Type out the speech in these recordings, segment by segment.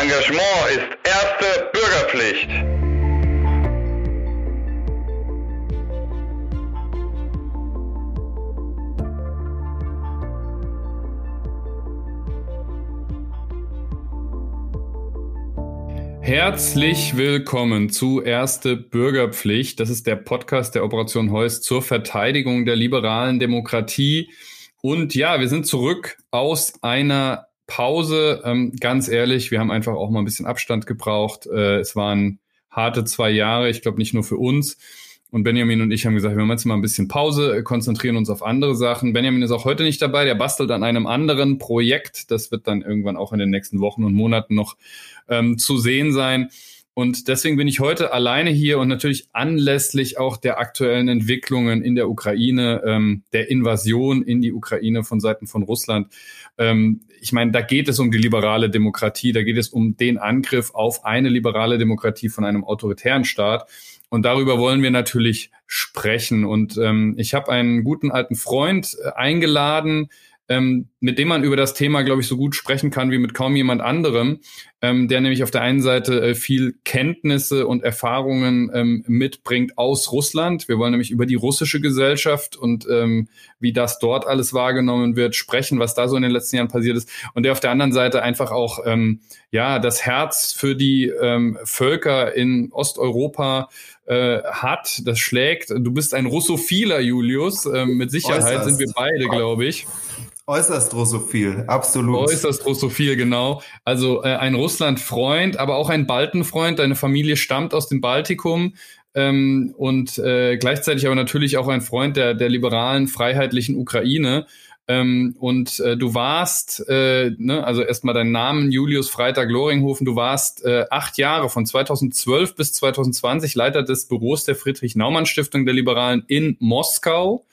Engagement ist erste Bürgerpflicht. Herzlich willkommen zu Erste Bürgerpflicht. Das ist der Podcast der Operation Heuss zur Verteidigung der liberalen Demokratie. Und ja, wir sind zurück aus einer Pause. Ähm, ganz ehrlich, wir haben einfach auch mal ein bisschen Abstand gebraucht. Äh, es waren harte zwei Jahre, ich glaube nicht nur für uns. Und Benjamin und ich haben gesagt, wir machen jetzt mal ein bisschen Pause, äh, konzentrieren uns auf andere Sachen. Benjamin ist auch heute nicht dabei, der bastelt an einem anderen Projekt. Das wird dann irgendwann auch in den nächsten Wochen und Monaten noch ähm, zu sehen sein. Und deswegen bin ich heute alleine hier und natürlich anlässlich auch der aktuellen Entwicklungen in der Ukraine, ähm, der Invasion in die Ukraine von Seiten von Russland. Ähm, ich meine, da geht es um die liberale Demokratie, da geht es um den Angriff auf eine liberale Demokratie von einem autoritären Staat. Und darüber wollen wir natürlich sprechen. Und ähm, ich habe einen guten alten Freund äh, eingeladen, ähm, mit dem man über das Thema, glaube ich, so gut sprechen kann wie mit kaum jemand anderem, ähm, der nämlich auf der einen Seite äh, viel Kenntnisse und Erfahrungen ähm, mitbringt aus Russland. Wir wollen nämlich über die russische Gesellschaft und ähm, wie das dort alles wahrgenommen wird, sprechen, was da so in den letzten Jahren passiert ist. Und der auf der anderen Seite einfach auch ähm, ja das Herz für die ähm, Völker in Osteuropa äh, hat, das schlägt. Du bist ein Russophiler, Julius. Ähm, mit Sicherheit Äußerst. sind wir beide, glaube ich. Äußerst russophil, absolut. Äußerst russophil, genau. Also äh, ein Russland-Freund, aber auch ein Baltenfreund. Deine Familie stammt aus dem Baltikum ähm, und äh, gleichzeitig aber natürlich auch ein Freund der, der liberalen, freiheitlichen Ukraine. Ähm, und äh, du warst, äh, ne, also erstmal dein Namen, Julius Freitag Loringhofen, du warst äh, acht Jahre von 2012 bis 2020 Leiter des Büros der Friedrich-Naumann-Stiftung der Liberalen in Moskau.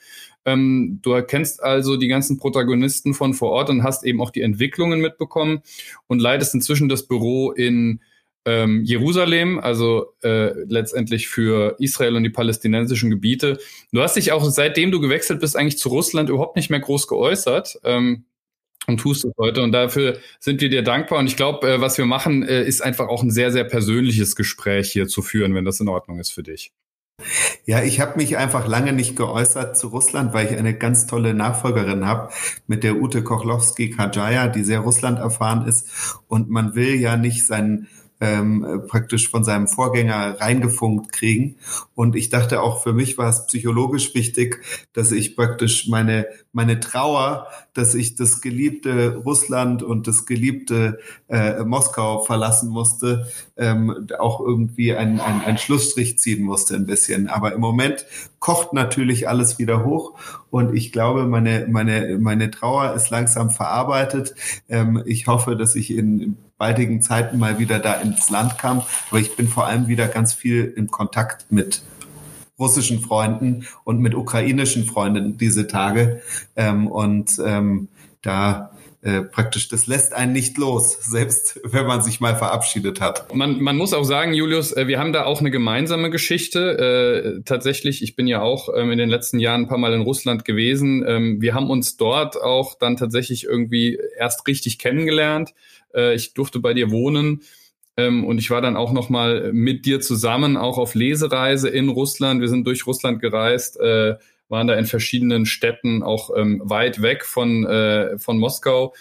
Ähm, du erkennst also die ganzen Protagonisten von vor Ort und hast eben auch die Entwicklungen mitbekommen und leitest inzwischen das Büro in ähm, Jerusalem, also äh, letztendlich für Israel und die palästinensischen Gebiete. Du hast dich auch seitdem du gewechselt bist eigentlich zu Russland überhaupt nicht mehr groß geäußert. Ähm, und tust es heute. Und dafür sind wir dir dankbar. Und ich glaube, äh, was wir machen, äh, ist einfach auch ein sehr, sehr persönliches Gespräch hier zu führen, wenn das in Ordnung ist für dich. Ja, ich habe mich einfach lange nicht geäußert zu Russland, weil ich eine ganz tolle Nachfolgerin habe mit der Ute Kochlowski-Kajaya, die sehr Russland erfahren ist. Und man will ja nicht seinen ähm, praktisch von seinem Vorgänger reingefunkt kriegen. Und ich dachte auch für mich war es psychologisch wichtig, dass ich praktisch meine, meine Trauer, dass ich das geliebte Russland und das geliebte äh, Moskau verlassen musste, ähm, auch irgendwie einen ein Schlussstrich ziehen musste ein bisschen. Aber im Moment kocht natürlich alles wieder hoch und ich glaube, meine, meine, meine Trauer ist langsam verarbeitet. Ähm, ich hoffe, dass ich in baldigen Zeiten mal wieder da ins Land kam. Aber ich bin vor allem wieder ganz viel in Kontakt mit russischen Freunden und mit ukrainischen Freunden diese Tage. Ähm, und ähm, da äh, praktisch, das lässt einen nicht los, selbst wenn man sich mal verabschiedet hat. Man, man muss auch sagen, Julius, äh, wir haben da auch eine gemeinsame Geschichte. Äh, tatsächlich, ich bin ja auch ähm, in den letzten Jahren ein paar Mal in Russland gewesen. Ähm, wir haben uns dort auch dann tatsächlich irgendwie erst richtig kennengelernt. Äh, ich durfte bei dir wohnen. Ähm, und ich war dann auch noch mal mit dir zusammen auch auf Lesereise in Russland. Wir sind durch Russland gereist, äh, waren da in verschiedenen Städten auch ähm, weit weg von, äh, von Moskau.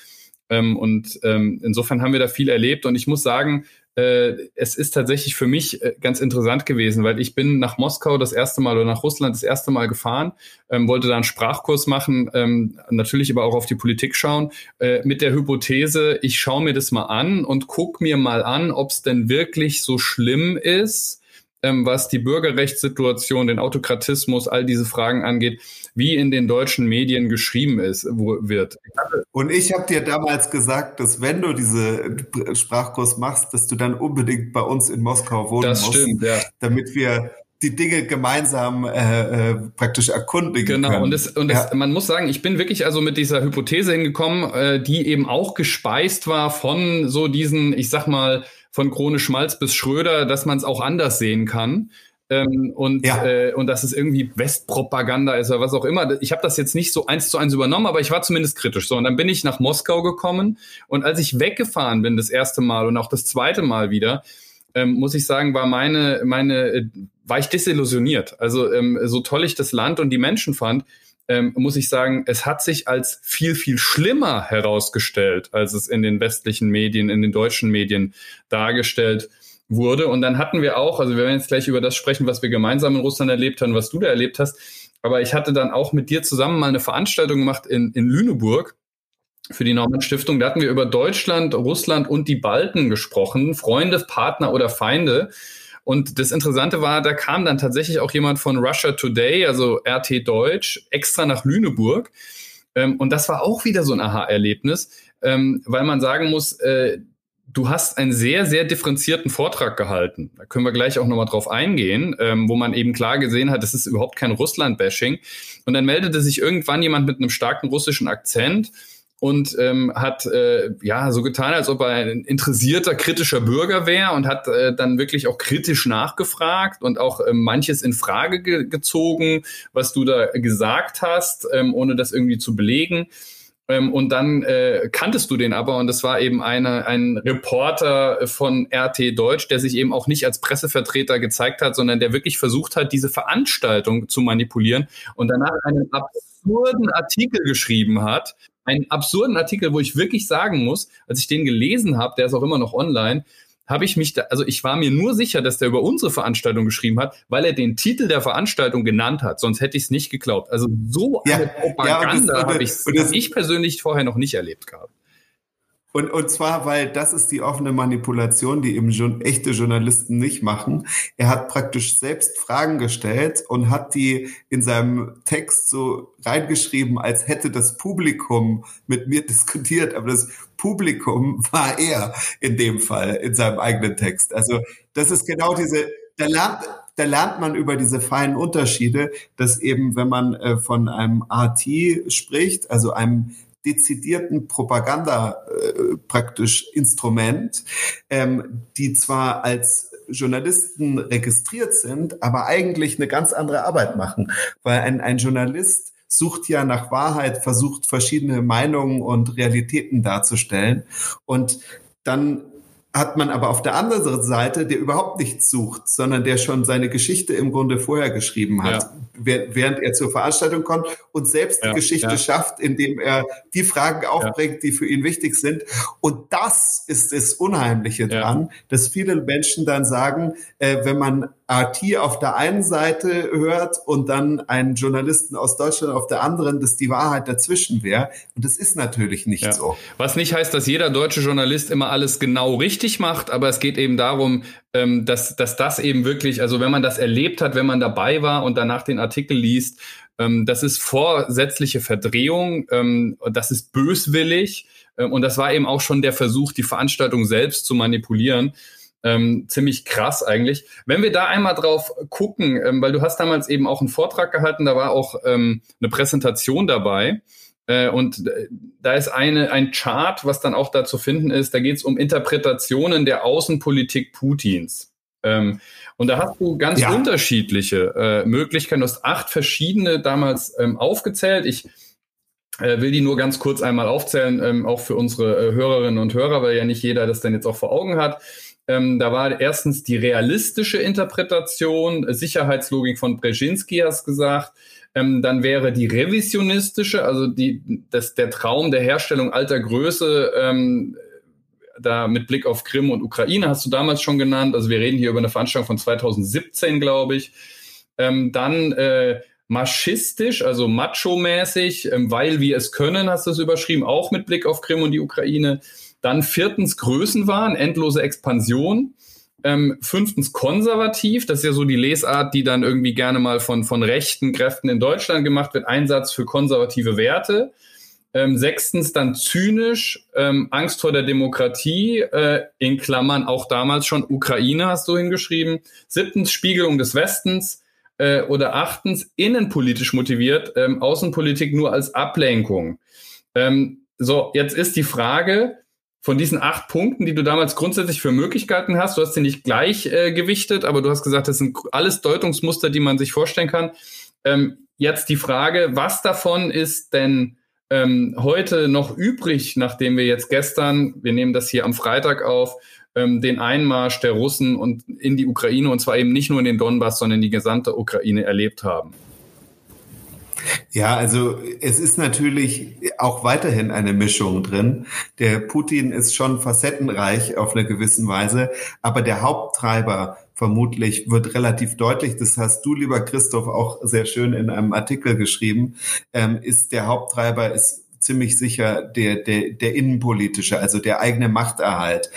Ähm, und ähm, insofern haben wir da viel erlebt. Und ich muss sagen, äh, es ist tatsächlich für mich äh, ganz interessant gewesen, weil ich bin nach Moskau das erste Mal oder nach Russland das erste Mal gefahren, ähm, wollte da einen Sprachkurs machen, ähm, natürlich aber auch auf die Politik schauen, äh, mit der Hypothese, ich schaue mir das mal an und guck mir mal an, ob es denn wirklich so schlimm ist, ähm, was die Bürgerrechtssituation, den Autokratismus, all diese Fragen angeht, wie in den deutschen Medien geschrieben ist, wo, wird. Und ich habe dir damals gesagt, dass wenn du diese Sprachkurs machst, dass du dann unbedingt bei uns in Moskau wohnen das musst, stimmt, ja. damit wir die Dinge gemeinsam äh, äh, praktisch erkundigen genau. können. und, es, und ja. es, man muss sagen, ich bin wirklich also mit dieser Hypothese hingekommen, äh, die eben auch gespeist war von so diesen, ich sag mal, von Krone Schmalz bis Schröder, dass man es auch anders sehen kann. ähm, und, ja. äh, und dass es irgendwie Westpropaganda ist oder was auch immer. Ich habe das jetzt nicht so eins zu eins übernommen, aber ich war zumindest kritisch. So, und dann bin ich nach Moskau gekommen und als ich weggefahren bin das erste Mal und auch das zweite Mal wieder, ähm, muss ich sagen, war meine, meine, äh, war ich desillusioniert. Also ähm, so toll ich das Land und die Menschen fand, ähm, muss ich sagen, es hat sich als viel, viel schlimmer herausgestellt, als es in den westlichen Medien, in den deutschen Medien dargestellt wurde. Und dann hatten wir auch, also wir werden jetzt gleich über das sprechen, was wir gemeinsam in Russland erlebt haben, was du da erlebt hast. Aber ich hatte dann auch mit dir zusammen mal eine Veranstaltung gemacht in, in Lüneburg für die Norman Stiftung. Da hatten wir über Deutschland, Russland und die Balten gesprochen, Freunde, Partner oder Feinde. Und das Interessante war, da kam dann tatsächlich auch jemand von Russia Today, also RT Deutsch, extra nach Lüneburg. Ähm, und das war auch wieder so ein Aha-Erlebnis, ähm, weil man sagen muss, äh, du hast einen sehr, sehr differenzierten Vortrag gehalten. Da können wir gleich auch nochmal drauf eingehen, ähm, wo man eben klar gesehen hat, das ist überhaupt kein Russland-Bashing. Und dann meldete sich irgendwann jemand mit einem starken russischen Akzent und ähm, hat äh, ja so getan, als ob er ein interessierter, kritischer Bürger wäre und hat äh, dann wirklich auch kritisch nachgefragt und auch äh, manches in Frage ge gezogen, was du da gesagt hast, ähm, ohne das irgendwie zu belegen. Ähm, und dann äh, kanntest du den aber und das war eben eine, ein Reporter von RT Deutsch, der sich eben auch nicht als Pressevertreter gezeigt hat, sondern der wirklich versucht hat, diese Veranstaltung zu manipulieren und danach einen absurden Artikel geschrieben hat, einen absurden Artikel, wo ich wirklich sagen muss, als ich den gelesen habe, der ist auch immer noch online, habe ich mich da, also ich war mir nur sicher, dass der über unsere Veranstaltung geschrieben hat, weil er den Titel der Veranstaltung genannt hat. Sonst hätte ich es nicht geglaubt. Also so eine ja, Propaganda ja, habe ich, hab ich persönlich vorher noch nicht erlebt gehabt. Und, und zwar, weil das ist die offene Manipulation, die eben schon echte Journalisten nicht machen. Er hat praktisch selbst Fragen gestellt und hat die in seinem Text so reingeschrieben, als hätte das Publikum mit mir diskutiert. Aber das Publikum war er in dem Fall, in seinem eigenen Text. Also das ist genau diese, da lernt, da lernt man über diese feinen Unterschiede, dass eben, wenn man äh, von einem RT spricht, also einem dezidierten Propaganda äh, praktisch Instrument, ähm, die zwar als Journalisten registriert sind, aber eigentlich eine ganz andere Arbeit machen, weil ein, ein Journalist sucht ja nach Wahrheit, versucht verschiedene Meinungen und Realitäten darzustellen. Und dann hat man aber auf der anderen Seite, der überhaupt nichts sucht, sondern der schon seine Geschichte im Grunde vorher geschrieben hat, ja. während er zur Veranstaltung kommt und selbst ja, die Geschichte ja. schafft, indem er die Fragen aufbringt, die für ihn wichtig sind. Und das ist das Unheimliche dran, dass viele Menschen dann sagen, äh, wenn man RT auf der einen Seite hört und dann einen Journalisten aus Deutschland auf der anderen, dass die Wahrheit dazwischen wäre. Und das ist natürlich nicht so. Was nicht heißt, dass jeder deutsche Journalist immer alles genau richtig macht, aber es geht eben darum, ähm, dass, dass das eben wirklich, also wenn man das erlebt hat, wenn man dabei war und danach den Artikel liest, ähm, das ist vorsätzliche Verdrehung, ähm, das ist böswillig und das war eben auch schon der Versuch, die Veranstaltung selbst zu manipulieren. Ähm, ziemlich krass eigentlich. Wenn wir da einmal drauf gucken, ähm, weil du hast damals eben auch einen Vortrag gehalten, da war auch ähm, eine Präsentation dabei. Äh, und äh, da ist eine, ein Chart, was dann auch da zu finden ist, da geht es um Interpretationen der Außenpolitik Putins. Ähm, und da hast du ganz ja. unterschiedliche äh, Möglichkeiten. Du hast acht verschiedene damals ähm, aufgezählt. Ich äh, will die nur ganz kurz einmal aufzählen, ähm, auch für unsere äh, Hörerinnen und Hörer, weil ja nicht jeder das dann jetzt auch vor Augen hat. Ähm, da war erstens die realistische Interpretation, Sicherheitslogik von Brzezinski, hast gesagt. Ähm, dann wäre die revisionistische, also die, das, der Traum der Herstellung alter Größe, ähm, da mit Blick auf Krim und Ukraine hast du damals schon genannt. Also wir reden hier über eine Veranstaltung von 2017, glaube ich. Ähm, dann äh, maschistisch, also macho-mäßig, ähm, weil wir es können, hast du es überschrieben, auch mit Blick auf Krim und die Ukraine. Dann viertens Größenwahn, endlose Expansion. Ähm, fünftens konservativ, das ist ja so die Lesart, die dann irgendwie gerne mal von, von rechten Kräften in Deutschland gemacht wird, Einsatz für konservative Werte. Ähm, sechstens dann zynisch, ähm, Angst vor der Demokratie, äh, in Klammern auch damals schon Ukraine hast du hingeschrieben. Siebtens Spiegelung des Westens äh, oder achtens innenpolitisch motiviert, ähm, Außenpolitik nur als Ablenkung. Ähm, so, jetzt ist die Frage, von diesen acht Punkten, die du damals grundsätzlich für Möglichkeiten hast, du hast sie nicht gleich äh, gewichtet, aber du hast gesagt, das sind alles Deutungsmuster, die man sich vorstellen kann. Ähm, jetzt die Frage, was davon ist denn ähm, heute noch übrig, nachdem wir jetzt gestern, wir nehmen das hier am Freitag auf, ähm, den Einmarsch der Russen und in die Ukraine und zwar eben nicht nur in den Donbass, sondern in die gesamte Ukraine erlebt haben? Ja, also es ist natürlich auch weiterhin eine Mischung drin. Der Putin ist schon facettenreich auf eine gewisse Weise, aber der Haupttreiber vermutlich wird relativ deutlich, das hast du, lieber Christoph, auch sehr schön in einem Artikel geschrieben, ähm, ist der Haupttreiber ist ziemlich sicher der, der, der innenpolitische, also der eigene Machterhalt,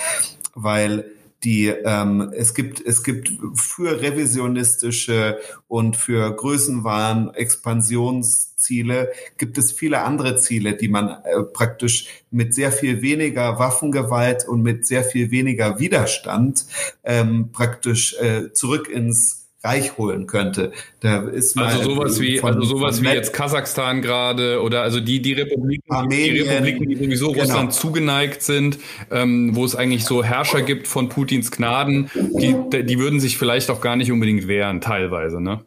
weil die ähm, es gibt es gibt für revisionistische und für Größenwahn Expansionsziele gibt es viele andere Ziele, die man äh, praktisch mit sehr viel weniger Waffengewalt und mit sehr viel weniger Widerstand ähm, praktisch äh, zurück ins Reich holen könnte. Da ist also sowas wie von, also sowas wie jetzt Kasachstan gerade oder also die die Republiken Armenien, die Republiken die sowieso genau. Russland zugeneigt sind, ähm, wo es eigentlich so Herrscher gibt von Putins Gnaden, die die würden sich vielleicht auch gar nicht unbedingt wehren teilweise, ne?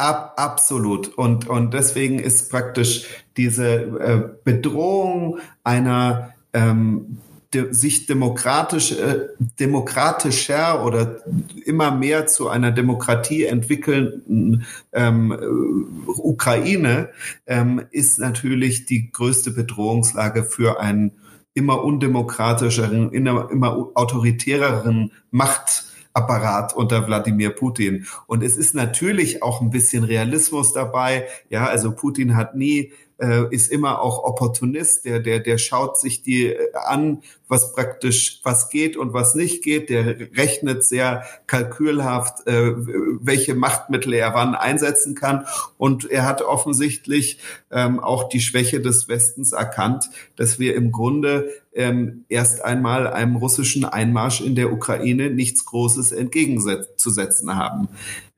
Ab, absolut. Und, und deswegen ist praktisch diese äh, Bedrohung einer ähm, de, sich demokratisch, äh, demokratischer oder immer mehr zu einer Demokratie entwickelnden ähm, äh, Ukraine ähm, ist natürlich die größte Bedrohungslage für einen immer undemokratischeren, immer, immer autoritäreren Macht Apparat unter Wladimir Putin. Und es ist natürlich auch ein bisschen Realismus dabei. Ja, also Putin hat nie äh, ist immer auch Opportunist, der, der, der schaut sich die äh, an, was praktisch, was geht und was nicht geht, der rechnet sehr kalkülhaft, äh, welche Machtmittel er wann einsetzen kann. Und er hat offensichtlich ähm, auch die Schwäche des Westens erkannt, dass wir im Grunde ähm, erst einmal einem russischen Einmarsch in der Ukraine nichts Großes entgegenzusetzen haben.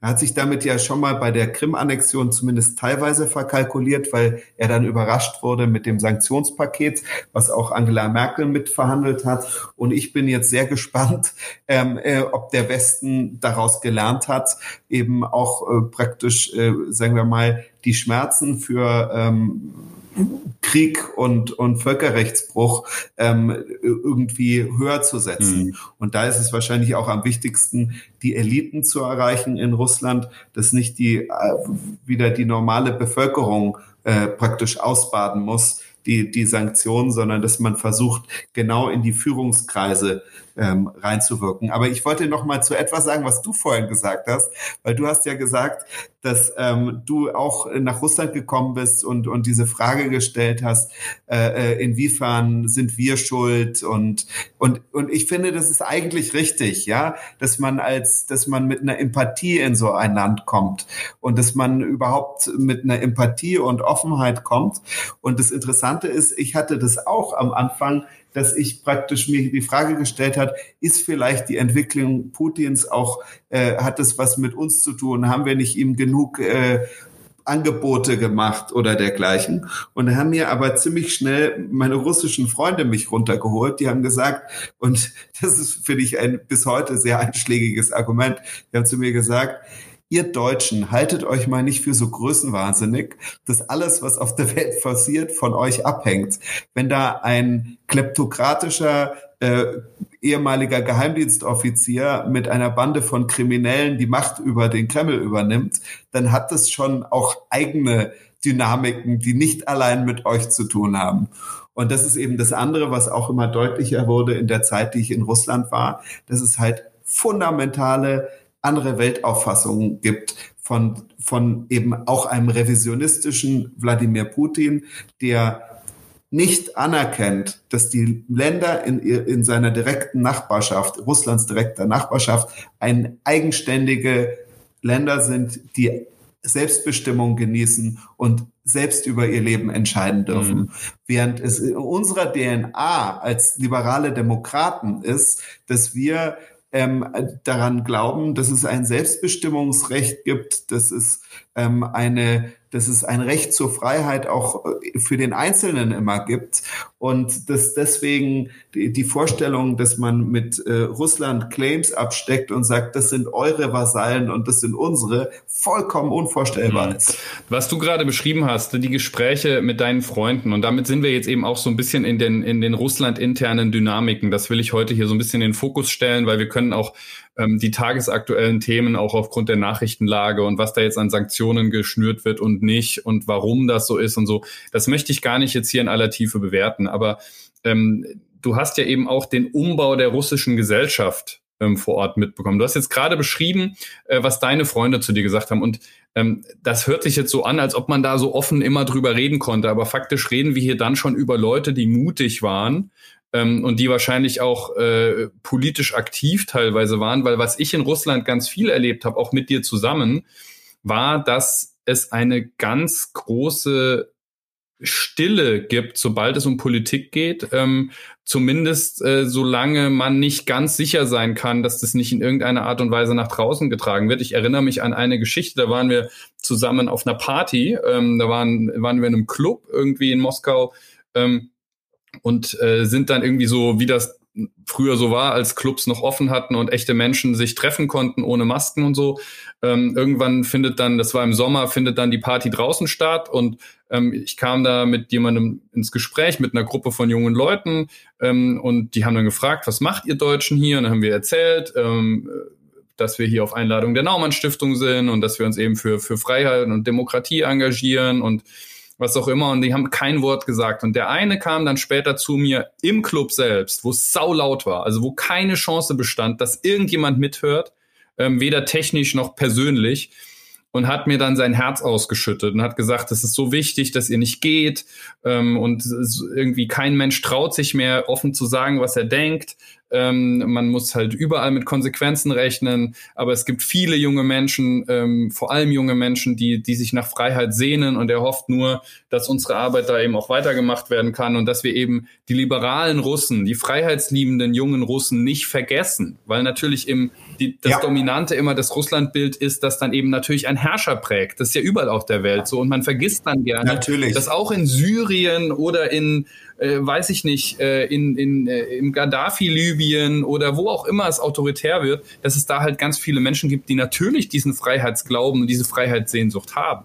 Er hat sich damit ja schon mal bei der Krim-Annexion zumindest teilweise verkalkuliert, weil er dann überrascht wurde mit dem Sanktionspaket, was auch Angela Merkel mitverhandelt hat. Und ich bin jetzt sehr gespannt, ähm, äh, ob der Westen daraus gelernt hat, eben auch äh, praktisch, äh, sagen wir mal, die Schmerzen für ähm, Krieg und, und Völkerrechtsbruch ähm, irgendwie höher zu setzen. Mhm. Und da ist es wahrscheinlich auch am wichtigsten, die Eliten zu erreichen in Russland, dass nicht die äh, wieder die normale Bevölkerung äh, praktisch ausbaden muss, die, die Sanktionen, sondern dass man versucht, genau in die Führungskreise ähm, reinzuwirken. Aber ich wollte noch mal zu etwas sagen, was du vorhin gesagt hast, weil du hast ja gesagt, dass ähm, du auch nach Russland gekommen bist und, und diese Frage gestellt hast, äh, äh, inwiefern sind wir schuld und, und, und ich finde, das ist eigentlich richtig, ja, dass man als, dass man mit einer Empathie in so ein Land kommt und dass man überhaupt mit einer Empathie und Offenheit kommt. Und das Interessante ist, ich hatte das auch am Anfang dass ich praktisch mir die Frage gestellt hat, ist vielleicht die Entwicklung Putins auch, äh, hat es was mit uns zu tun? Haben wir nicht ihm genug äh, Angebote gemacht oder dergleichen. Und haben mir aber ziemlich schnell meine russischen Freunde mich runtergeholt. Die haben gesagt, und das ist, finde ich, ein bis heute sehr einschlägiges Argument. Die haben zu mir gesagt, ihr Deutschen, haltet euch mal nicht für so größenwahnsinnig, dass alles, was auf der Welt passiert, von euch abhängt. Wenn da ein kleptokratischer äh, ehemaliger Geheimdienstoffizier mit einer Bande von Kriminellen die Macht über den Kreml übernimmt, dann hat das schon auch eigene Dynamiken, die nicht allein mit euch zu tun haben. Und das ist eben das andere, was auch immer deutlicher wurde in der Zeit, die ich in Russland war, dass es halt fundamentale andere Weltauffassungen gibt von, von eben auch einem revisionistischen Wladimir Putin, der nicht anerkennt, dass die Länder in, in seiner direkten Nachbarschaft, Russlands direkter Nachbarschaft, ein eigenständige Länder sind, die Selbstbestimmung genießen und selbst über ihr Leben entscheiden dürfen. Mhm. Während es in unserer DNA als liberale Demokraten ist, dass wir ähm, daran glauben, dass es ein Selbstbestimmungsrecht gibt, dass es ähm, eine dass es ein Recht zur Freiheit auch äh, für den Einzelnen immer gibt und dass deswegen die, die Vorstellung, dass man mit äh, Russland Claims absteckt und sagt, das sind eure Vasallen und das sind unsere, vollkommen unvorstellbar mhm. ist. Was du gerade beschrieben hast, die Gespräche mit deinen Freunden und damit sind wir jetzt eben auch so ein bisschen in den, in den Russland-internen Dynamiken. Das will ich heute hier so ein bisschen in den Fokus stellen, weil wir können auch ähm, die tagesaktuellen Themen auch aufgrund der Nachrichtenlage und was da jetzt an Sanktionen geschnürt wird und nicht und warum das so ist und so. Das möchte ich gar nicht jetzt hier in aller Tiefe bewerten, aber ähm, du hast ja eben auch den Umbau der russischen Gesellschaft ähm, vor Ort mitbekommen. Du hast jetzt gerade beschrieben, äh, was deine Freunde zu dir gesagt haben. Und ähm, das hört sich jetzt so an, als ob man da so offen immer drüber reden konnte, aber faktisch reden wir hier dann schon über Leute, die mutig waren, ähm, und die wahrscheinlich auch äh, politisch aktiv teilweise waren, weil was ich in Russland ganz viel erlebt habe, auch mit dir zusammen, war, dass es eine ganz große Stille gibt, sobald es um Politik geht, ähm, zumindest äh, solange man nicht ganz sicher sein kann, dass das nicht in irgendeiner Art und Weise nach draußen getragen wird. Ich erinnere mich an eine Geschichte, da waren wir zusammen auf einer Party, ähm, da waren, waren wir in einem Club irgendwie in Moskau ähm, und äh, sind dann irgendwie so, wie das früher so war, als Clubs noch offen hatten und echte Menschen sich treffen konnten ohne Masken und so. Ähm, irgendwann findet dann, das war im Sommer, findet dann die Party draußen statt und ähm, ich kam da mit jemandem ins Gespräch, mit einer Gruppe von jungen Leuten ähm, und die haben dann gefragt, was macht ihr Deutschen hier? Und dann haben wir erzählt, ähm, dass wir hier auf Einladung der Naumann Stiftung sind und dass wir uns eben für, für Freiheit und Demokratie engagieren und was auch immer, und die haben kein Wort gesagt. Und der eine kam dann später zu mir im Club selbst, wo es saulaut war, also wo keine Chance bestand, dass irgendjemand mithört, ähm, weder technisch noch persönlich und hat mir dann sein Herz ausgeschüttet und hat gesagt, es ist so wichtig, dass ihr nicht geht ähm, und irgendwie kein Mensch traut sich mehr offen zu sagen, was er denkt. Ähm, man muss halt überall mit Konsequenzen rechnen, aber es gibt viele junge Menschen, ähm, vor allem junge Menschen, die, die sich nach Freiheit sehnen und er hofft nur, dass unsere Arbeit da eben auch weitergemacht werden kann und dass wir eben die liberalen Russen, die freiheitsliebenden jungen Russen nicht vergessen, weil natürlich im die, das ja. Dominante immer das Russlandbild ist, dass dann eben natürlich ein Herrscher prägt. Das ist ja überall auf der Welt so und man vergisst dann gerne, natürlich. dass auch in Syrien oder in äh, weiß ich nicht, äh, in, in, äh, im Gaddafi-Libyen oder wo auch immer es autoritär wird, dass es da halt ganz viele Menschen gibt, die natürlich diesen Freiheitsglauben und diese Freiheitssehnsucht haben.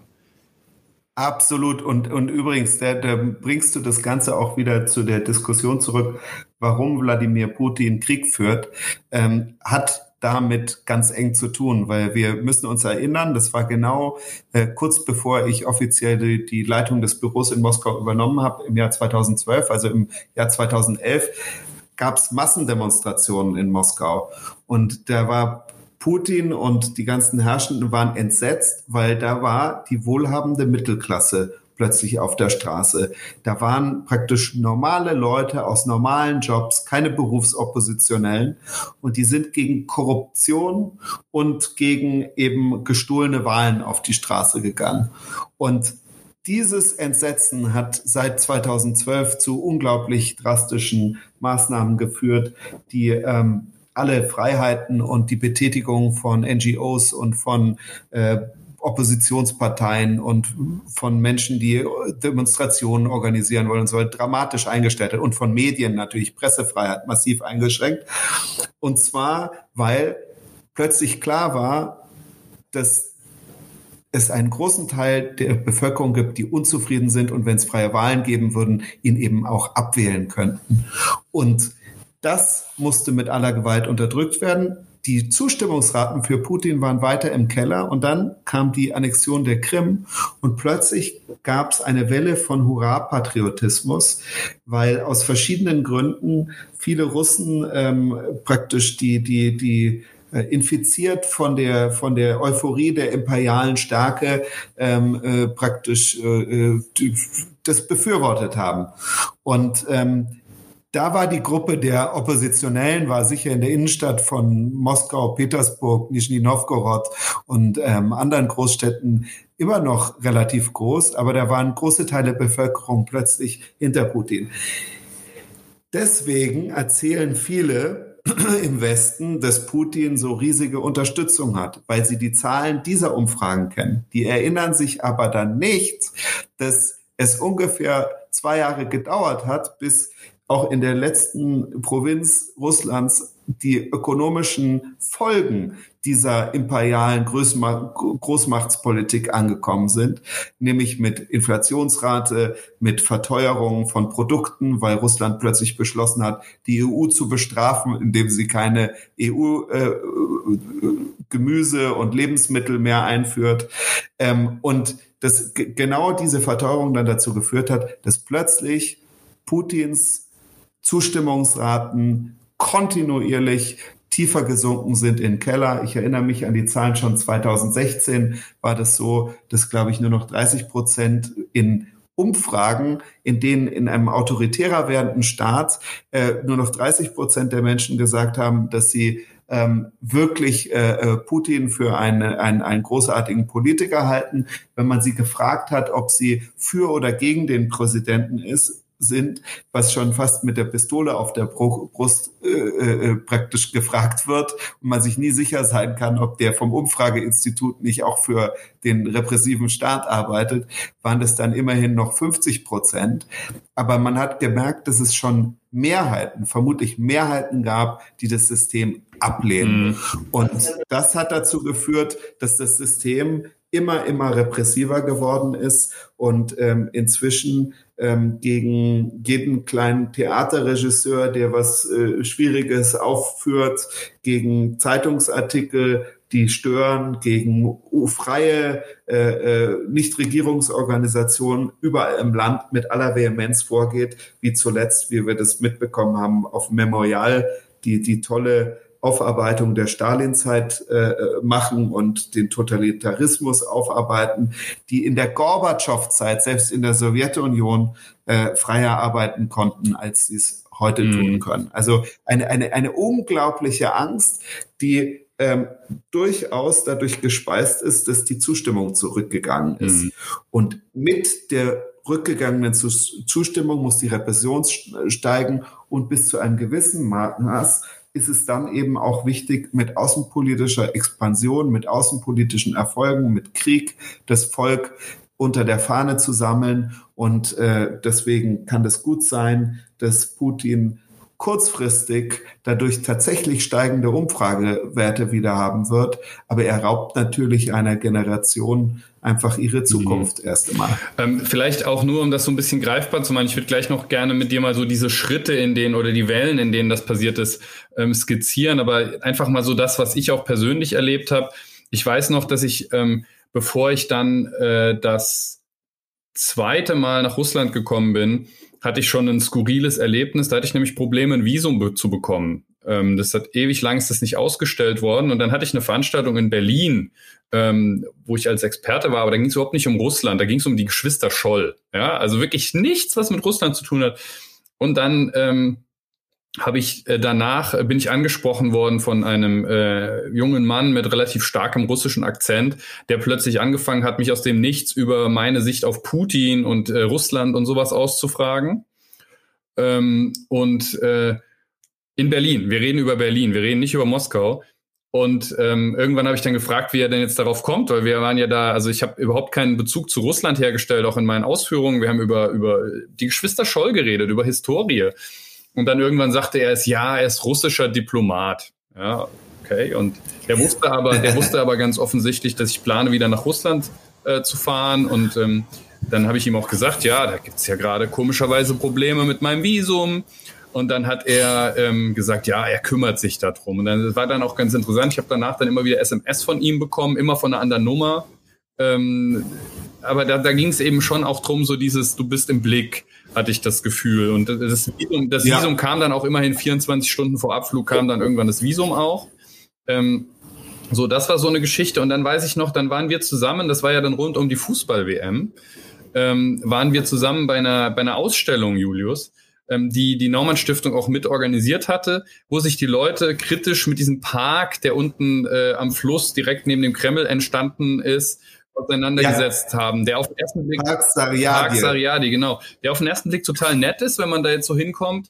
Absolut. Und, und übrigens, da, da bringst du das Ganze auch wieder zu der Diskussion zurück, warum Wladimir Putin Krieg führt. Ähm, hat damit ganz eng zu tun, weil wir müssen uns erinnern, das war genau äh, kurz bevor ich offiziell die, die Leitung des Büros in Moskau übernommen habe, im Jahr 2012, also im Jahr 2011, gab es Massendemonstrationen in Moskau. Und da war Putin und die ganzen Herrschenden waren entsetzt, weil da war die wohlhabende Mittelklasse plötzlich auf der Straße. Da waren praktisch normale Leute aus normalen Jobs, keine Berufsoppositionellen und die sind gegen Korruption und gegen eben gestohlene Wahlen auf die Straße gegangen. Und dieses Entsetzen hat seit 2012 zu unglaublich drastischen Maßnahmen geführt, die ähm, alle Freiheiten und die Betätigung von NGOs und von äh, Oppositionsparteien und von Menschen, die Demonstrationen organisieren wollen und so dramatisch eingestellt hat und von Medien natürlich Pressefreiheit massiv eingeschränkt. Und zwar, weil plötzlich klar war, dass es einen großen Teil der Bevölkerung gibt, die unzufrieden sind und wenn es freie Wahlen geben würden, ihn eben auch abwählen könnten. Und das musste mit aller Gewalt unterdrückt werden die Zustimmungsraten für Putin waren weiter im Keller und dann kam die Annexion der Krim und plötzlich gab es eine Welle von Hurra-Patriotismus, weil aus verschiedenen Gründen viele Russen ähm, praktisch die, die, die äh, infiziert von der von der Euphorie der imperialen Stärke ähm, äh, praktisch äh, äh das befürwortet haben. Und ähm, da war die Gruppe der Oppositionellen, war sicher in der Innenstadt von Moskau, Petersburg, Nizhny Novgorod und ähm, anderen Großstädten immer noch relativ groß, aber da waren große Teile der Bevölkerung plötzlich hinter Putin. Deswegen erzählen viele, im Westen, dass Putin so riesige Unterstützung hat, weil sie die Zahlen dieser Umfragen kennen. Die erinnern sich aber dann nicht, dass es ungefähr zwei Jahre gedauert hat, bis auch in der letzten Provinz Russlands die ökonomischen Folgen dieser imperialen Großmachtspolitik angekommen sind, nämlich mit Inflationsrate, mit Verteuerung von Produkten, weil Russland plötzlich beschlossen hat, die EU zu bestrafen, indem sie keine EU-Gemüse äh, und Lebensmittel mehr einführt. Ähm, und dass genau diese Verteuerung dann dazu geführt hat, dass plötzlich Putins Zustimmungsraten kontinuierlich tiefer gesunken sind in Keller. Ich erinnere mich an die Zahlen schon 2016 war das so, dass glaube ich nur noch 30 Prozent in Umfragen, in denen in einem autoritärer werdenden Staat äh, nur noch 30 Prozent der Menschen gesagt haben, dass sie ähm, wirklich äh, äh Putin für eine, einen, einen großartigen Politiker halten. Wenn man sie gefragt hat, ob sie für oder gegen den Präsidenten ist, sind, was schon fast mit der Pistole auf der Brust äh, äh, praktisch gefragt wird und man sich nie sicher sein kann, ob der vom Umfrageinstitut nicht auch für den repressiven Staat arbeitet, waren das dann immerhin noch 50 Prozent. Aber man hat gemerkt, dass es schon Mehrheiten, vermutlich Mehrheiten gab, die das System ablehnen. Mhm. Und das hat dazu geführt, dass das System immer, immer repressiver geworden ist und ähm, inzwischen ähm, gegen jeden kleinen Theaterregisseur, der was äh, Schwieriges aufführt, gegen Zeitungsartikel, die stören, gegen freie äh, äh, Nichtregierungsorganisationen überall im Land mit aller Vehemenz vorgeht, wie zuletzt, wie wir das mitbekommen haben, auf Memorial, die, die tolle Aufarbeitung der Stalinzeit äh, machen und den Totalitarismus aufarbeiten, die in der Gorbatschow-Zeit, selbst in der Sowjetunion, äh, freier arbeiten konnten, als sie es heute mhm. tun können. Also eine, eine, eine unglaubliche Angst, die ähm, durchaus dadurch gespeist ist, dass die Zustimmung zurückgegangen ist. Mhm. Und mit der rückgegangenen Zustimmung muss die Repression steigen und bis zu einem gewissen Maß ist es dann eben auch wichtig, mit außenpolitischer Expansion, mit außenpolitischen Erfolgen, mit Krieg das Volk unter der Fahne zu sammeln. Und äh, deswegen kann das gut sein, dass Putin kurzfristig dadurch tatsächlich steigende Umfragewerte wieder haben wird. Aber er raubt natürlich einer Generation einfach ihre Zukunft mhm. erst einmal. Ähm, vielleicht auch nur, um das so ein bisschen greifbar zu machen. Ich würde gleich noch gerne mit dir mal so diese Schritte in denen oder die Wellen, in denen das passiert ist, ähm, skizzieren. Aber einfach mal so das, was ich auch persönlich erlebt habe. Ich weiß noch, dass ich, ähm, bevor ich dann äh, das zweite Mal nach Russland gekommen bin, hatte ich schon ein skurriles Erlebnis. Da hatte ich nämlich Probleme, ein Visum zu bekommen. Ähm, das hat ewig lang ist das nicht ausgestellt worden. Und dann hatte ich eine Veranstaltung in Berlin, ähm, wo ich als Experte war, aber da ging es überhaupt nicht um Russland, da ging es um die Geschwister Scholl. Ja, also wirklich nichts, was mit Russland zu tun hat. Und dann ähm, habe ich äh, danach äh, bin ich angesprochen worden von einem äh, jungen Mann mit relativ starkem russischen Akzent, der plötzlich angefangen hat, mich aus dem Nichts über meine Sicht auf Putin und äh, Russland und sowas auszufragen. Ähm, und äh, in Berlin, wir reden über Berlin, wir reden nicht über Moskau. Und ähm, irgendwann habe ich dann gefragt, wie er denn jetzt darauf kommt, weil wir waren ja da, also ich habe überhaupt keinen Bezug zu Russland hergestellt, auch in meinen Ausführungen. Wir haben über, über die Geschwister Scholl geredet, über Historie. Und dann irgendwann sagte er es, ja, er ist russischer Diplomat. Ja, okay. Und er wusste aber, der wusste aber ganz offensichtlich, dass ich plane, wieder nach Russland äh, zu fahren. Und ähm, dann habe ich ihm auch gesagt, ja, da gibt es ja gerade komischerweise Probleme mit meinem Visum. Und dann hat er ähm, gesagt, ja, er kümmert sich darum. Und dann war dann auch ganz interessant. Ich habe danach dann immer wieder SMS von ihm bekommen, immer von einer anderen Nummer. Ähm, aber da, da ging es eben schon auch drum, so dieses, du bist im Blick hatte ich das Gefühl. Und das Visum, das ja. Visum kam dann auch immerhin 24 Stunden vor Abflug, kam dann irgendwann das Visum auch. Ähm, so, das war so eine Geschichte. Und dann weiß ich noch, dann waren wir zusammen, das war ja dann rund um die Fußball-WM, ähm, waren wir zusammen bei einer, bei einer Ausstellung, Julius, ähm, die die Naumann Stiftung auch mit organisiert hatte, wo sich die Leute kritisch mit diesem Park, der unten äh, am Fluss direkt neben dem Kreml entstanden ist, auseinandergesetzt ja. haben, der auf den ersten Blick Park Sariadi. Park Sariadi, genau, der auf den ersten Blick total nett ist, wenn man da jetzt so hinkommt.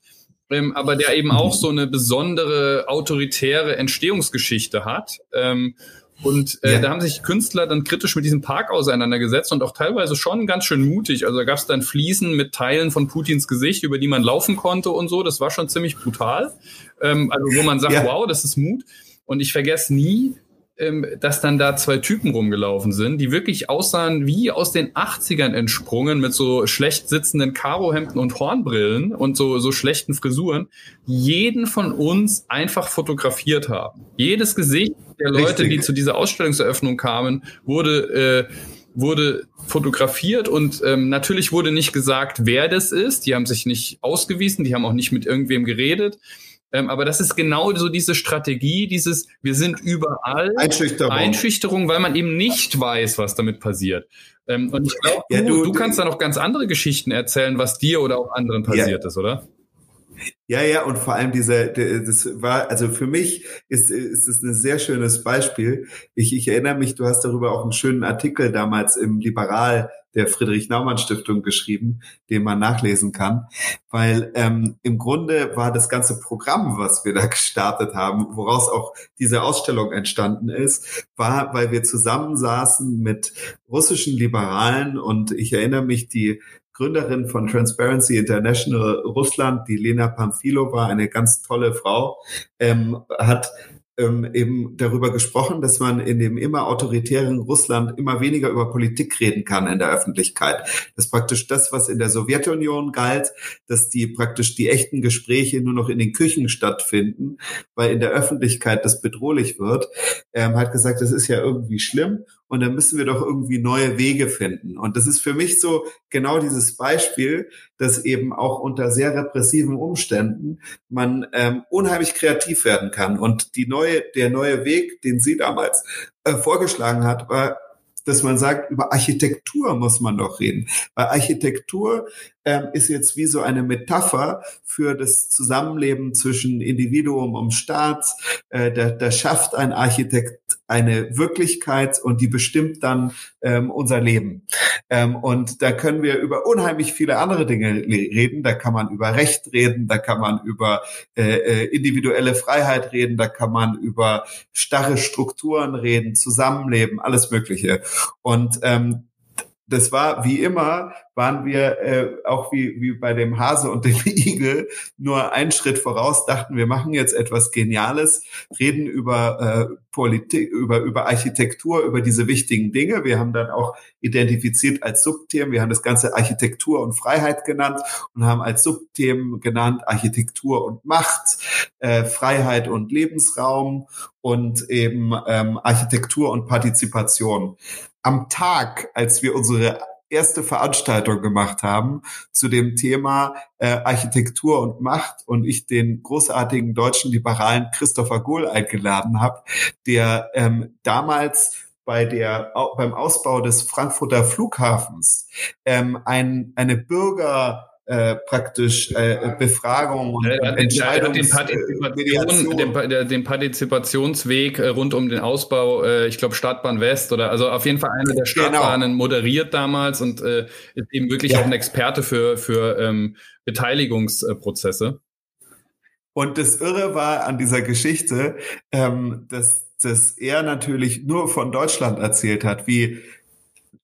ähm, aber der eben auch so eine besondere autoritäre Entstehungsgeschichte hat. Ähm, und äh, ja. da haben sich Künstler dann kritisch mit diesem Park auseinandergesetzt und auch teilweise schon ganz schön mutig. Also da gab es dann Fliesen mit Teilen von Putins Gesicht, über die man laufen konnte und so. Das war schon ziemlich brutal. Ähm, also wo man sagt, ja. wow, das ist Mut. Und ich vergesse nie, ähm, dass dann da zwei Typen rumgelaufen sind, die wirklich aussahen wie aus den 80ern entsprungen mit so schlecht sitzenden Karohemden und Hornbrillen und so, so schlechten Frisuren, jeden von uns einfach fotografiert haben. Jedes Gesicht der Leute, Richtig. die zu dieser Ausstellungseröffnung kamen, wurde, äh, wurde fotografiert und ähm, natürlich wurde nicht gesagt, wer das ist. Die haben sich nicht ausgewiesen, die haben auch nicht mit irgendwem geredet. Ähm, aber das ist genau so diese Strategie, dieses wir sind überall Einschüchterung, Einschüchterung weil man eben nicht weiß, was damit passiert. Ähm, und ich glaube, ja, du, du, kannst da noch ganz andere Geschichten erzählen, was dir oder auch anderen passiert ja. ist, oder? Ja, ja, und vor allem diese, das war, also für mich ist, ist es ein sehr schönes Beispiel. Ich, ich erinnere mich, du hast darüber auch einen schönen Artikel damals im Liberal der Friedrich-Naumann-Stiftung geschrieben, den man nachlesen kann. Weil ähm, im Grunde war das ganze Programm, was wir da gestartet haben, woraus auch diese Ausstellung entstanden ist, war, weil wir zusammensaßen mit russischen Liberalen und ich erinnere mich, die Gründerin von Transparency International Russland, die Lena Pamphilova, eine ganz tolle Frau, ähm, hat ähm, eben darüber gesprochen, dass man in dem immer autoritären Russland immer weniger über Politik reden kann in der Öffentlichkeit. Das praktisch das, was in der Sowjetunion galt, dass die praktisch die echten Gespräche nur noch in den Küchen stattfinden, weil in der Öffentlichkeit das bedrohlich wird, ähm, hat gesagt, das ist ja irgendwie schlimm und dann müssen wir doch irgendwie neue Wege finden. Und das ist für mich so genau dieses Beispiel, dass eben auch unter sehr repressiven Umständen man ähm, unheimlich kreativ werden kann. Und die neue, der neue Weg, den sie damals äh, vorgeschlagen hat, war dass man sagt, über Architektur muss man doch reden. Weil Architektur ähm, ist jetzt wie so eine Metapher für das Zusammenleben zwischen Individuum und Staat. Äh, da, da schafft ein Architekt eine Wirklichkeit und die bestimmt dann ähm, unser Leben. Ähm, und da können wir über unheimlich viele andere Dinge reden. Da kann man über Recht reden, da kann man über äh, äh, individuelle Freiheit reden, da kann man über starre Strukturen reden, Zusammenleben, alles Mögliche. Und ähm, das war wie immer, waren wir äh, auch wie, wie bei dem Hase und dem Igel nur einen Schritt voraus, dachten, wir machen jetzt etwas Geniales, reden über äh, Politik, über, über Architektur, über diese wichtigen Dinge. Wir haben dann auch identifiziert als Subthemen, wir haben das Ganze Architektur und Freiheit genannt und haben als Subthemen genannt Architektur und Macht, äh, Freiheit und Lebensraum und eben ähm, Architektur und Partizipation am Tag, als wir unsere erste Veranstaltung gemacht haben zu dem Thema äh, Architektur und Macht und ich den großartigen deutschen Liberalen Christopher Gohl eingeladen habe, der ähm, damals bei der beim Ausbau des Frankfurter Flughafens ähm, ein, eine Bürger äh, praktisch äh, Befragung und, ja, und Entscheidungs den, Partizipation, den, den, Partizipationsweg äh, rund um den Ausbau, äh, ich glaube Stadtbahn West oder also auf jeden Fall eine der genau. Stadtbahnen genau. moderiert damals und äh, ist eben wirklich ja. auch ein Experte für, für ähm, Beteiligungsprozesse. Und das Irre war an dieser Geschichte, ähm, dass, dass er natürlich nur von Deutschland erzählt hat, wie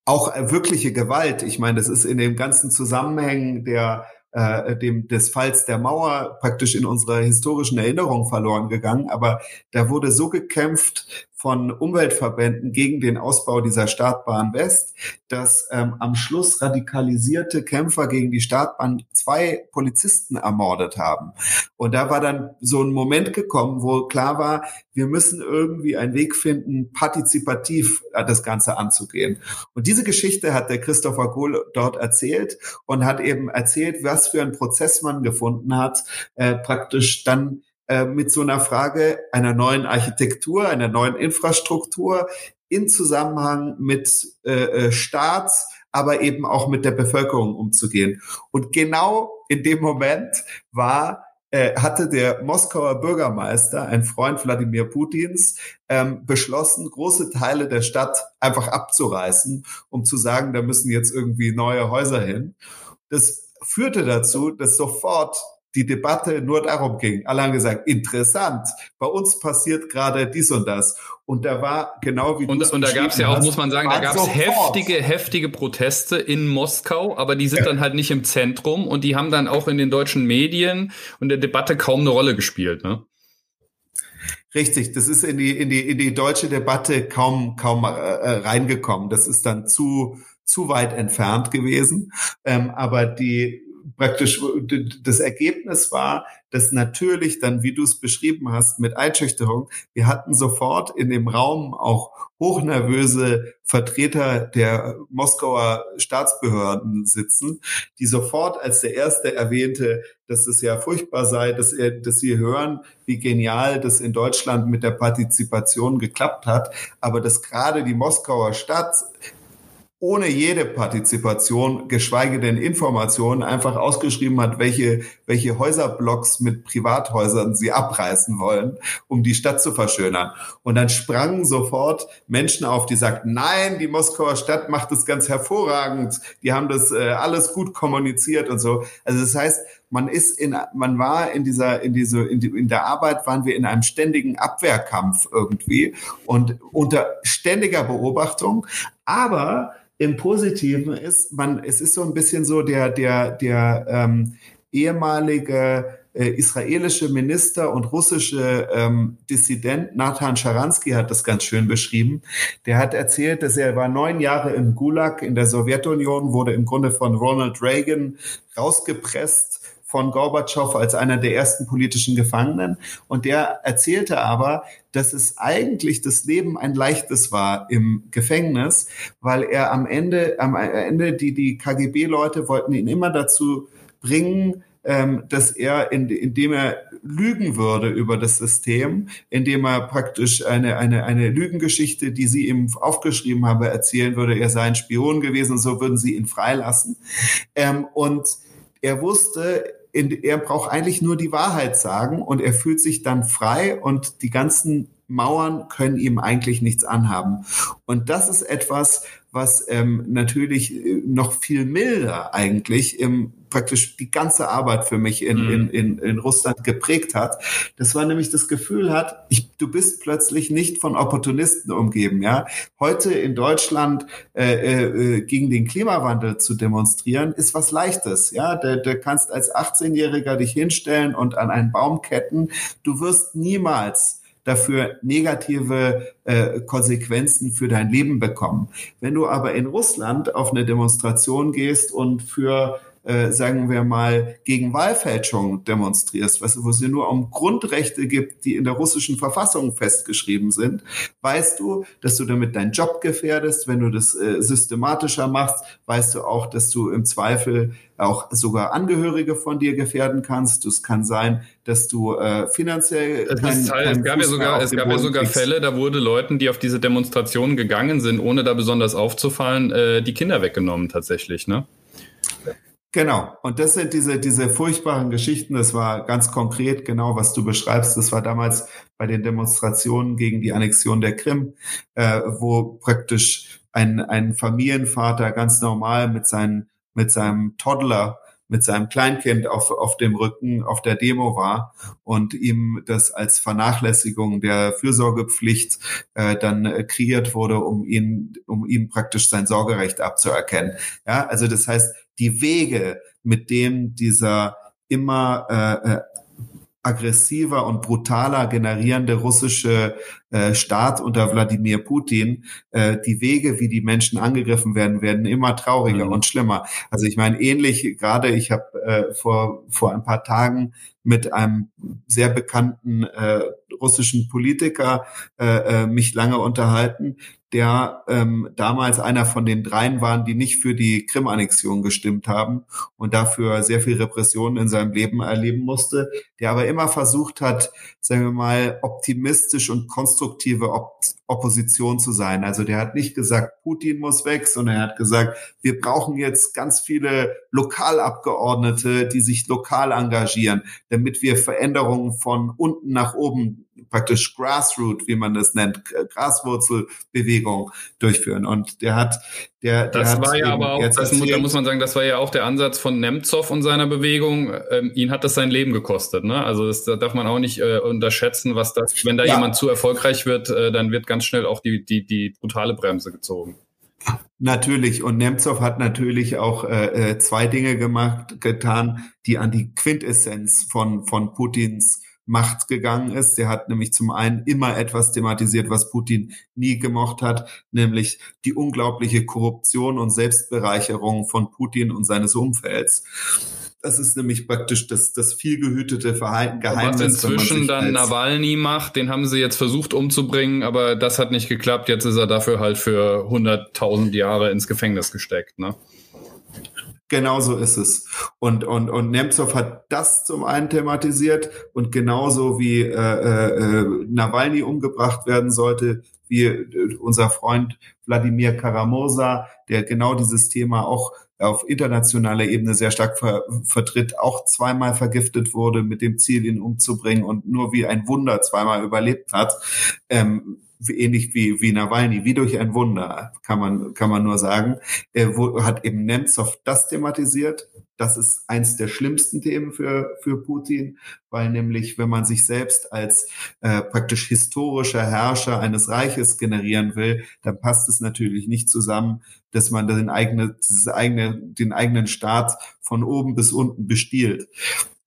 auch wirkliche Gewalt. Ich meine, das ist in dem ganzen Zusammenhängen der äh, dem des Falls der Mauer praktisch in unserer historischen Erinnerung verloren gegangen. Aber da wurde so gekämpft von Umweltverbänden gegen den Ausbau dieser Startbahn West, dass ähm, am Schluss radikalisierte Kämpfer gegen die Startbahn zwei Polizisten ermordet haben. Und da war dann so ein Moment gekommen, wo klar war, wir müssen irgendwie einen Weg finden, partizipativ äh, das Ganze anzugehen. Und diese Geschichte hat der Christopher Gohl dort erzählt und hat eben erzählt, was für einen Prozess man gefunden hat, äh, praktisch dann äh, mit so einer Frage einer neuen Architektur, einer neuen Infrastruktur in Zusammenhang mit äh, äh, Staat, aber eben auch mit der Bevölkerung umzugehen. Und genau in dem Moment war äh, hatte der Moskauer Bürgermeister, ein Freund Wladimir Putins, ähm, beschlossen, große Teile der Stadt einfach abzureißen, um zu sagen, da müssen jetzt irgendwie neue Häuser hin. Das führte dazu, dass sofort die Debatte nur darum ging. Alle haben gesagt, interessant, bei uns passiert gerade dies und das. Und da war genau wie und, Und da gab es ja auch, muss man sagen, da gab es heftige, heftige Proteste in Moskau, aber die sind ja. dann halt nicht im Zentrum und die haben dann auch in den deutschen Medien und der Debatte kaum eine Rolle gespielt. Ne? Richtig, das ist in die in die in die deutsche Debatte kaum kaum äh, äh reingekommen. Das ist dann zu zu weit entfernt gewesen. Ähm, aber die praktisch das Ergebnis war, dass natürlich dann, wie du es beschrieben hast, mit Einschüchterung, wir hatten sofort in dem Raum auch hochnervöse Vertreter der Moskauer Staatsbehörden sitzen, die sofort als der erste erwähnte, dass es ja furchtbar sei, dass, er, dass sie hören, wie genial das in Deutschland mit der Partizipation geklappt hat, aber dass gerade die Moskauer Stadt ohne jede Partizipation, geschweige denn Informationen, einfach ausgeschrieben hat, welche, welche Häuserblocks mit Privathäusern sie abreißen wollen, um die Stadt zu verschönern. Und dann sprangen sofort Menschen auf, die sagten, nein, die Moskauer Stadt macht das ganz hervorragend, die haben das äh, alles gut kommuniziert und so. Also das heißt, man ist in, man war in dieser, in diese, in, die, in der Arbeit waren wir in einem ständigen Abwehrkampf irgendwie und unter ständiger Beobachtung. Aber im Positiven ist, man, es ist so ein bisschen so der, der, der ähm, ehemalige äh, israelische Minister und russische ähm, Dissident Nathan Sharansky hat das ganz schön beschrieben. Der hat erzählt, dass er war neun Jahre im Gulag in der Sowjetunion, wurde im Grunde von Ronald Reagan rausgepresst von Gorbatschow als einer der ersten politischen Gefangenen. Und der erzählte aber, dass es eigentlich das Leben ein leichtes war im Gefängnis, weil er am Ende, am Ende die, die KGB-Leute wollten ihn immer dazu bringen, ähm, dass er, in, indem er lügen würde über das System, indem er praktisch eine, eine, eine Lügengeschichte, die sie ihm aufgeschrieben habe, erzählen würde, er sei ein Spion gewesen so würden sie ihn freilassen. Ähm, und er wusste, er braucht eigentlich nur die Wahrheit sagen und er fühlt sich dann frei und die ganzen Mauern können ihm eigentlich nichts anhaben. Und das ist etwas, was ähm, natürlich äh, noch viel milder eigentlich im praktisch die ganze Arbeit für mich in, mhm. in, in, in Russland geprägt hat. Das war nämlich das Gefühl hat, ich, du bist plötzlich nicht von Opportunisten umgeben. Ja, heute in Deutschland äh, äh, gegen den Klimawandel zu demonstrieren ist was Leichtes. Ja, du, du kannst als 18-Jähriger dich hinstellen und an einen Baum ketten. Du wirst niemals dafür negative äh, Konsequenzen für dein Leben bekommen. Wenn du aber in Russland auf eine Demonstration gehst und für äh, sagen wir mal, gegen Wahlfälschung demonstrierst, weißt du, wo es dir nur um Grundrechte gibt, die in der russischen Verfassung festgeschrieben sind, weißt du, dass du damit deinen Job gefährdest. Wenn du das äh, systematischer machst, weißt du auch, dass du im Zweifel auch sogar Angehörige von dir gefährden kannst. Es kann sein, dass du äh, finanziell. Es, kein, kein es gab ja sogar, es gab ja sogar Fälle, da wurde Leuten, die auf diese Demonstrationen gegangen sind, ohne da besonders aufzufallen, äh, die Kinder weggenommen tatsächlich, ne? Genau. Und das sind diese, diese furchtbaren Geschichten. Das war ganz konkret genau, was du beschreibst. Das war damals bei den Demonstrationen gegen die Annexion der Krim, äh, wo praktisch ein, ein Familienvater ganz normal mit, seinen, mit seinem Toddler mit seinem Kleinkind auf, auf dem Rücken auf der Demo war und ihm das als Vernachlässigung der Fürsorgepflicht äh, dann äh, kreiert wurde, um ihn, um ihm praktisch sein Sorgerecht abzuerkennen. Ja, also das heißt, die Wege, mit dem dieser immer äh, äh aggressiver und brutaler generierende russische äh, Staat unter Wladimir Putin, äh, die Wege, wie die Menschen angegriffen werden, werden immer trauriger mhm. und schlimmer. Also ich meine, ähnlich gerade, ich habe äh, vor, vor ein paar Tagen mit einem sehr bekannten äh, russischen Politiker äh, äh, mich lange unterhalten, der ähm, damals einer von den dreien waren, die nicht für die Krim-Annexion gestimmt haben und dafür sehr viel Repression in seinem Leben erleben musste, der aber immer versucht hat, sagen wir mal, optimistisch und konstruktiv konstruktive Op Opposition zu sein. Also der hat nicht gesagt, Putin muss weg, sondern er hat gesagt, wir brauchen jetzt ganz viele Lokalabgeordnete, die sich lokal engagieren, damit wir Veränderungen von unten nach oben praktisch Grassroot, wie man das nennt, Graswurzelbewegung durchführen. Und der hat, der, das der war ja aber auch, das muss, da muss man sagen, das war ja auch der Ansatz von Nemtsov und seiner Bewegung. Ähm, ihn hat das sein Leben gekostet. Ne? Also das, da darf man auch nicht äh, unterschätzen, was das, wenn da ja. jemand zu erfolgreich wird, äh, dann wird ganz schnell auch die, die, die brutale Bremse gezogen. Natürlich. Und Nemtsov hat natürlich auch äh, äh, zwei Dinge gemacht, getan, die an die Quintessenz von, von Putins Macht gegangen ist. Der hat nämlich zum einen immer etwas thematisiert, was Putin nie gemocht hat, nämlich die unglaubliche Korruption und Selbstbereicherung von Putin und seines Umfelds. Das ist nämlich praktisch das, das viel gehütete Verhalten, Geheimnis. Was inzwischen dann Nawalny macht, den haben sie jetzt versucht umzubringen, aber das hat nicht geklappt. Jetzt ist er dafür halt für 100.000 Jahre ins Gefängnis gesteckt. Ne? Genauso ist es. Und, und, und Nemtsov hat das zum einen thematisiert und genauso wie äh, äh, Nawalny umgebracht werden sollte, wie äh, unser Freund Wladimir Karamosa, der genau dieses Thema auch auf internationaler Ebene sehr stark ver vertritt, auch zweimal vergiftet wurde mit dem Ziel, ihn umzubringen und nur wie ein Wunder zweimal überlebt hat. Ähm, ähnlich wie, wie Nawalny, wie durch ein Wunder, kann man, kann man nur sagen, äh, wo, hat eben Nemtsov das thematisiert. Das ist eins der schlimmsten Themen für, für Putin, weil nämlich, wenn man sich selbst als äh, praktisch historischer Herrscher eines Reiches generieren will, dann passt es natürlich nicht zusammen, dass man den, eigene, eigene, den eigenen Staat von oben bis unten bestiehlt.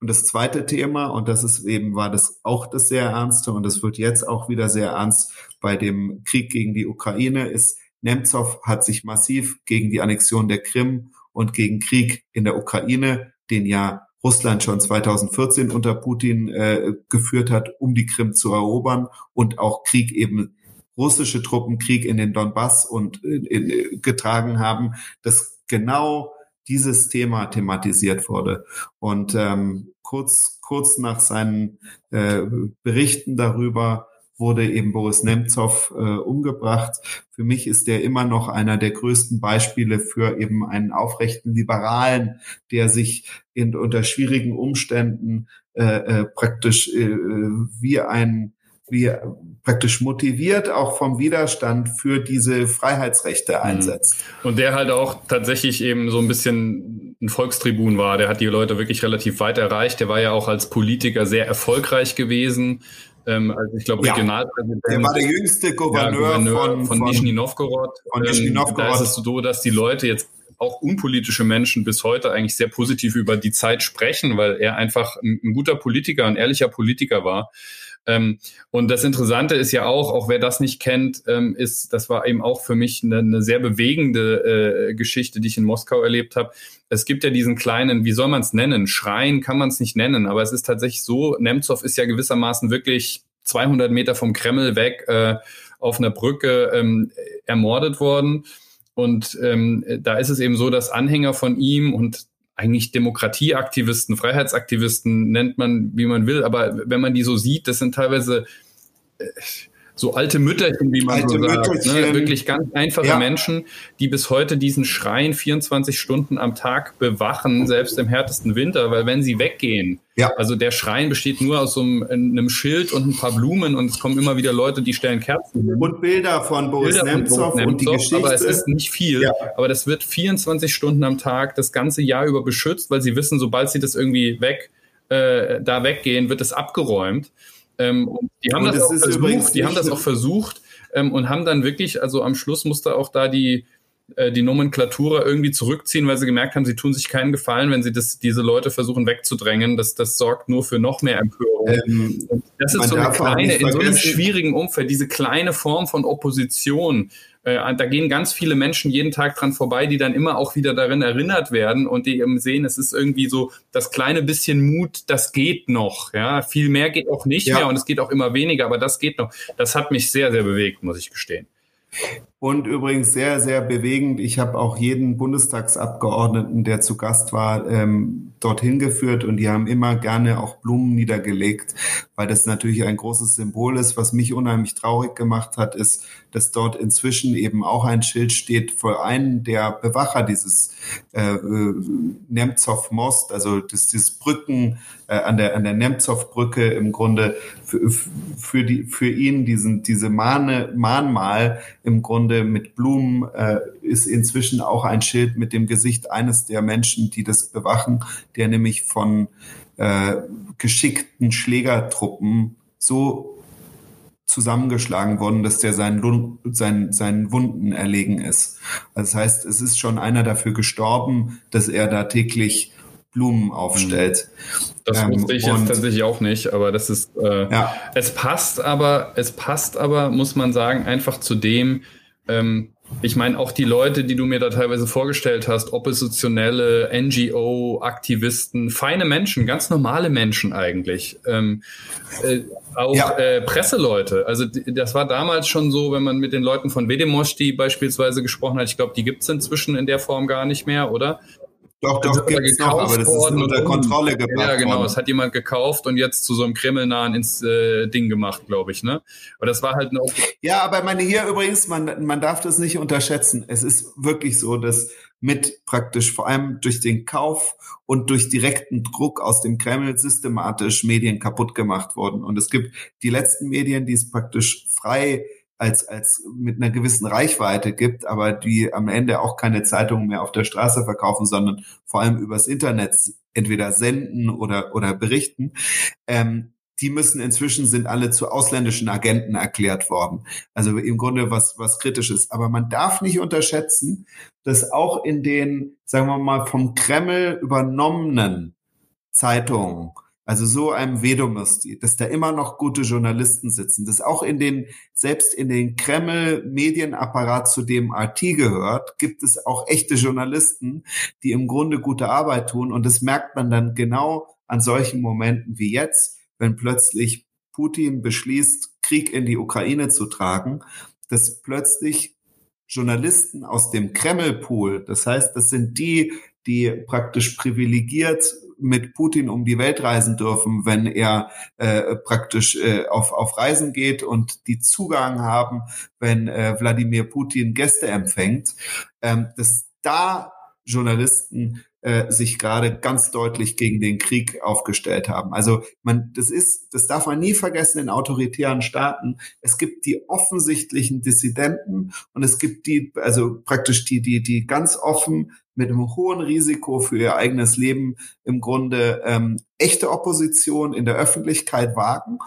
Und das zweite Thema, und das ist eben, war das auch das sehr ernste, und das wird jetzt auch wieder sehr ernst bei dem Krieg gegen die Ukraine, ist, Nemtsov hat sich massiv gegen die Annexion der Krim und gegen Krieg in der Ukraine, den ja Russland schon 2014 unter Putin äh, geführt hat, um die Krim zu erobern und auch Krieg eben russische Truppen Krieg in den Donbass und in, in, getragen haben, dass genau dieses Thema thematisiert wurde. Und ähm, kurz, kurz nach seinen äh, Berichten darüber wurde eben Boris Nemtsov äh, umgebracht. Für mich ist der immer noch einer der größten Beispiele für eben einen aufrechten Liberalen, der sich in, unter schwierigen Umständen äh, äh, praktisch äh, wie ein wie praktisch motiviert auch vom Widerstand für diese Freiheitsrechte mhm. einsetzt. Und der halt auch tatsächlich eben so ein bisschen ein Volkstribun war. Der hat die Leute wirklich relativ weit erreicht. Der war ja auch als Politiker sehr erfolgreich gewesen. Ähm, also ich glaube, Regionalpräsident. Ja, der war der jüngste Gouverneur, ja, Gouverneur von, von, von Nischni Novgorod. Von Novgorod. Ähm, da ist es so, dass die Leute jetzt auch unpolitische Menschen bis heute eigentlich sehr positiv über die Zeit sprechen, weil er einfach ein, ein guter Politiker, ein ehrlicher Politiker war. Ähm, und das Interessante ist ja auch, auch wer das nicht kennt, ähm, ist, das war eben auch für mich eine, eine sehr bewegende äh, Geschichte, die ich in Moskau erlebt habe. Es gibt ja diesen kleinen, wie soll man es nennen? Schrein kann man es nicht nennen, aber es ist tatsächlich so, Nemtsov ist ja gewissermaßen wirklich 200 Meter vom Kreml weg äh, auf einer Brücke ähm, ermordet worden. Und ähm, da ist es eben so, dass Anhänger von ihm und eigentlich Demokratieaktivisten, Freiheitsaktivisten nennt man, wie man will, aber wenn man die so sieht, das sind teilweise äh, so alte Mütterchen, wie man alte so sagt, ne? wirklich ganz einfache ja. Menschen, die bis heute diesen Schrein 24 Stunden am Tag bewachen, selbst im härtesten Winter, weil wenn sie weggehen, ja. also der Schrein besteht nur aus so einem, einem, Schild und ein paar Blumen und es kommen immer wieder Leute, die stellen Kerzen hin. Und Bilder von Boris Bilder Nemtsov, von und die Geschichte. Aber es ist nicht viel, ja. aber das wird 24 Stunden am Tag das ganze Jahr über beschützt, weil sie wissen, sobald sie das irgendwie weg, äh, da weggehen, wird es abgeräumt. Ähm, und die haben und das, auch versucht, die haben das auch versucht ähm, und haben dann wirklich, also am Schluss musste auch da die, äh, die Nomenklatura irgendwie zurückziehen, weil sie gemerkt haben, sie tun sich keinen Gefallen, wenn sie das, diese Leute versuchen wegzudrängen. Das, das sorgt nur für noch mehr Empörung. Ähm, das ist so eine kleine, in so einem schwierigen Umfeld, diese kleine Form von Opposition, äh, da gehen ganz viele Menschen jeden Tag dran vorbei, die dann immer auch wieder darin erinnert werden und die eben sehen, es ist irgendwie so das kleine bisschen Mut, das geht noch. Ja, viel mehr geht auch nicht ja. mehr und es geht auch immer weniger, aber das geht noch. Das hat mich sehr, sehr bewegt, muss ich gestehen. Und übrigens sehr, sehr bewegend. Ich habe auch jeden Bundestagsabgeordneten, der zu Gast war, ähm, dorthin geführt und die haben immer gerne auch Blumen niedergelegt, weil das natürlich ein großes Symbol ist. Was mich unheimlich traurig gemacht hat, ist, dass dort inzwischen eben auch ein Schild steht vor einem der Bewacher dieses äh, äh Nemtsov Most, also das, dieses Brücken äh, an der an der Nemtsov Brücke im Grunde für, für die für ihn diesen diese Mahne Mahnmal im Grunde mit Blumen äh, ist inzwischen auch ein Schild mit dem Gesicht eines der Menschen, die das bewachen, der nämlich von äh, geschickten Schlägertruppen so zusammengeschlagen worden, dass der seinen, seinen, seinen Wunden erlegen ist. Also das heißt, es ist schon einer dafür gestorben, dass er da täglich Blumen aufstellt. Das ähm, wusste ich jetzt tatsächlich auch nicht, aber das ist, äh, ja. es passt aber, es passt aber, muss man sagen, einfach zu dem, ähm, ich meine, auch die Leute, die du mir da teilweise vorgestellt hast, oppositionelle, NGO-Aktivisten, feine Menschen, ganz normale Menschen eigentlich. Ähm, äh, auch ja. äh, Presseleute. Also das war damals schon so, wenn man mit den Leuten von Vedemosti beispielsweise gesprochen hat. Ich glaube, die gibt's inzwischen in der Form gar nicht mehr, oder? Doch, doch, gibt's noch, aber das ist unter Kontrolle gebracht Ja, genau, es hat jemand gekauft und jetzt zu so einem kremlnahen ins äh, Ding gemacht, glaube ich, ne? Aber das war halt noch. Ja, aber meine hier übrigens, man, man darf das nicht unterschätzen. Es ist wirklich so, dass mit praktisch vor allem durch den Kauf und durch direkten Druck aus dem Kreml systematisch Medien kaputt gemacht wurden. Und es gibt die letzten Medien, die es praktisch frei als, als mit einer gewissen Reichweite gibt, aber die am Ende auch keine Zeitungen mehr auf der Straße verkaufen, sondern vor allem übers Internet entweder senden oder, oder berichten. Ähm, die müssen inzwischen sind alle zu ausländischen Agenten erklärt worden. Also im Grunde was, was kritisches. Aber man darf nicht unterschätzen, dass auch in den, sagen wir mal, vom Kreml übernommenen Zeitungen also so einem Vedomosti, dass da immer noch gute Journalisten sitzen, dass auch in den, selbst in den Kreml-Medienapparat, zu dem RT gehört, gibt es auch echte Journalisten, die im Grunde gute Arbeit tun. Und das merkt man dann genau an solchen Momenten wie jetzt, wenn plötzlich Putin beschließt, Krieg in die Ukraine zu tragen, dass plötzlich Journalisten aus dem Kreml-Pool, das heißt, das sind die, die praktisch privilegiert mit Putin um die Welt reisen dürfen, wenn er äh, praktisch äh, auf, auf Reisen geht und die Zugang haben, wenn äh, Wladimir Putin Gäste empfängt, ähm, dass da Journalisten äh, sich gerade ganz deutlich gegen den Krieg aufgestellt haben. Also man, das ist, das darf man nie vergessen in autoritären Staaten. Es gibt die offensichtlichen Dissidenten und es gibt die, also praktisch die, die, die ganz offen mit einem hohen Risiko für ihr eigenes Leben im Grunde ähm, echte Opposition in der Öffentlichkeit wagen.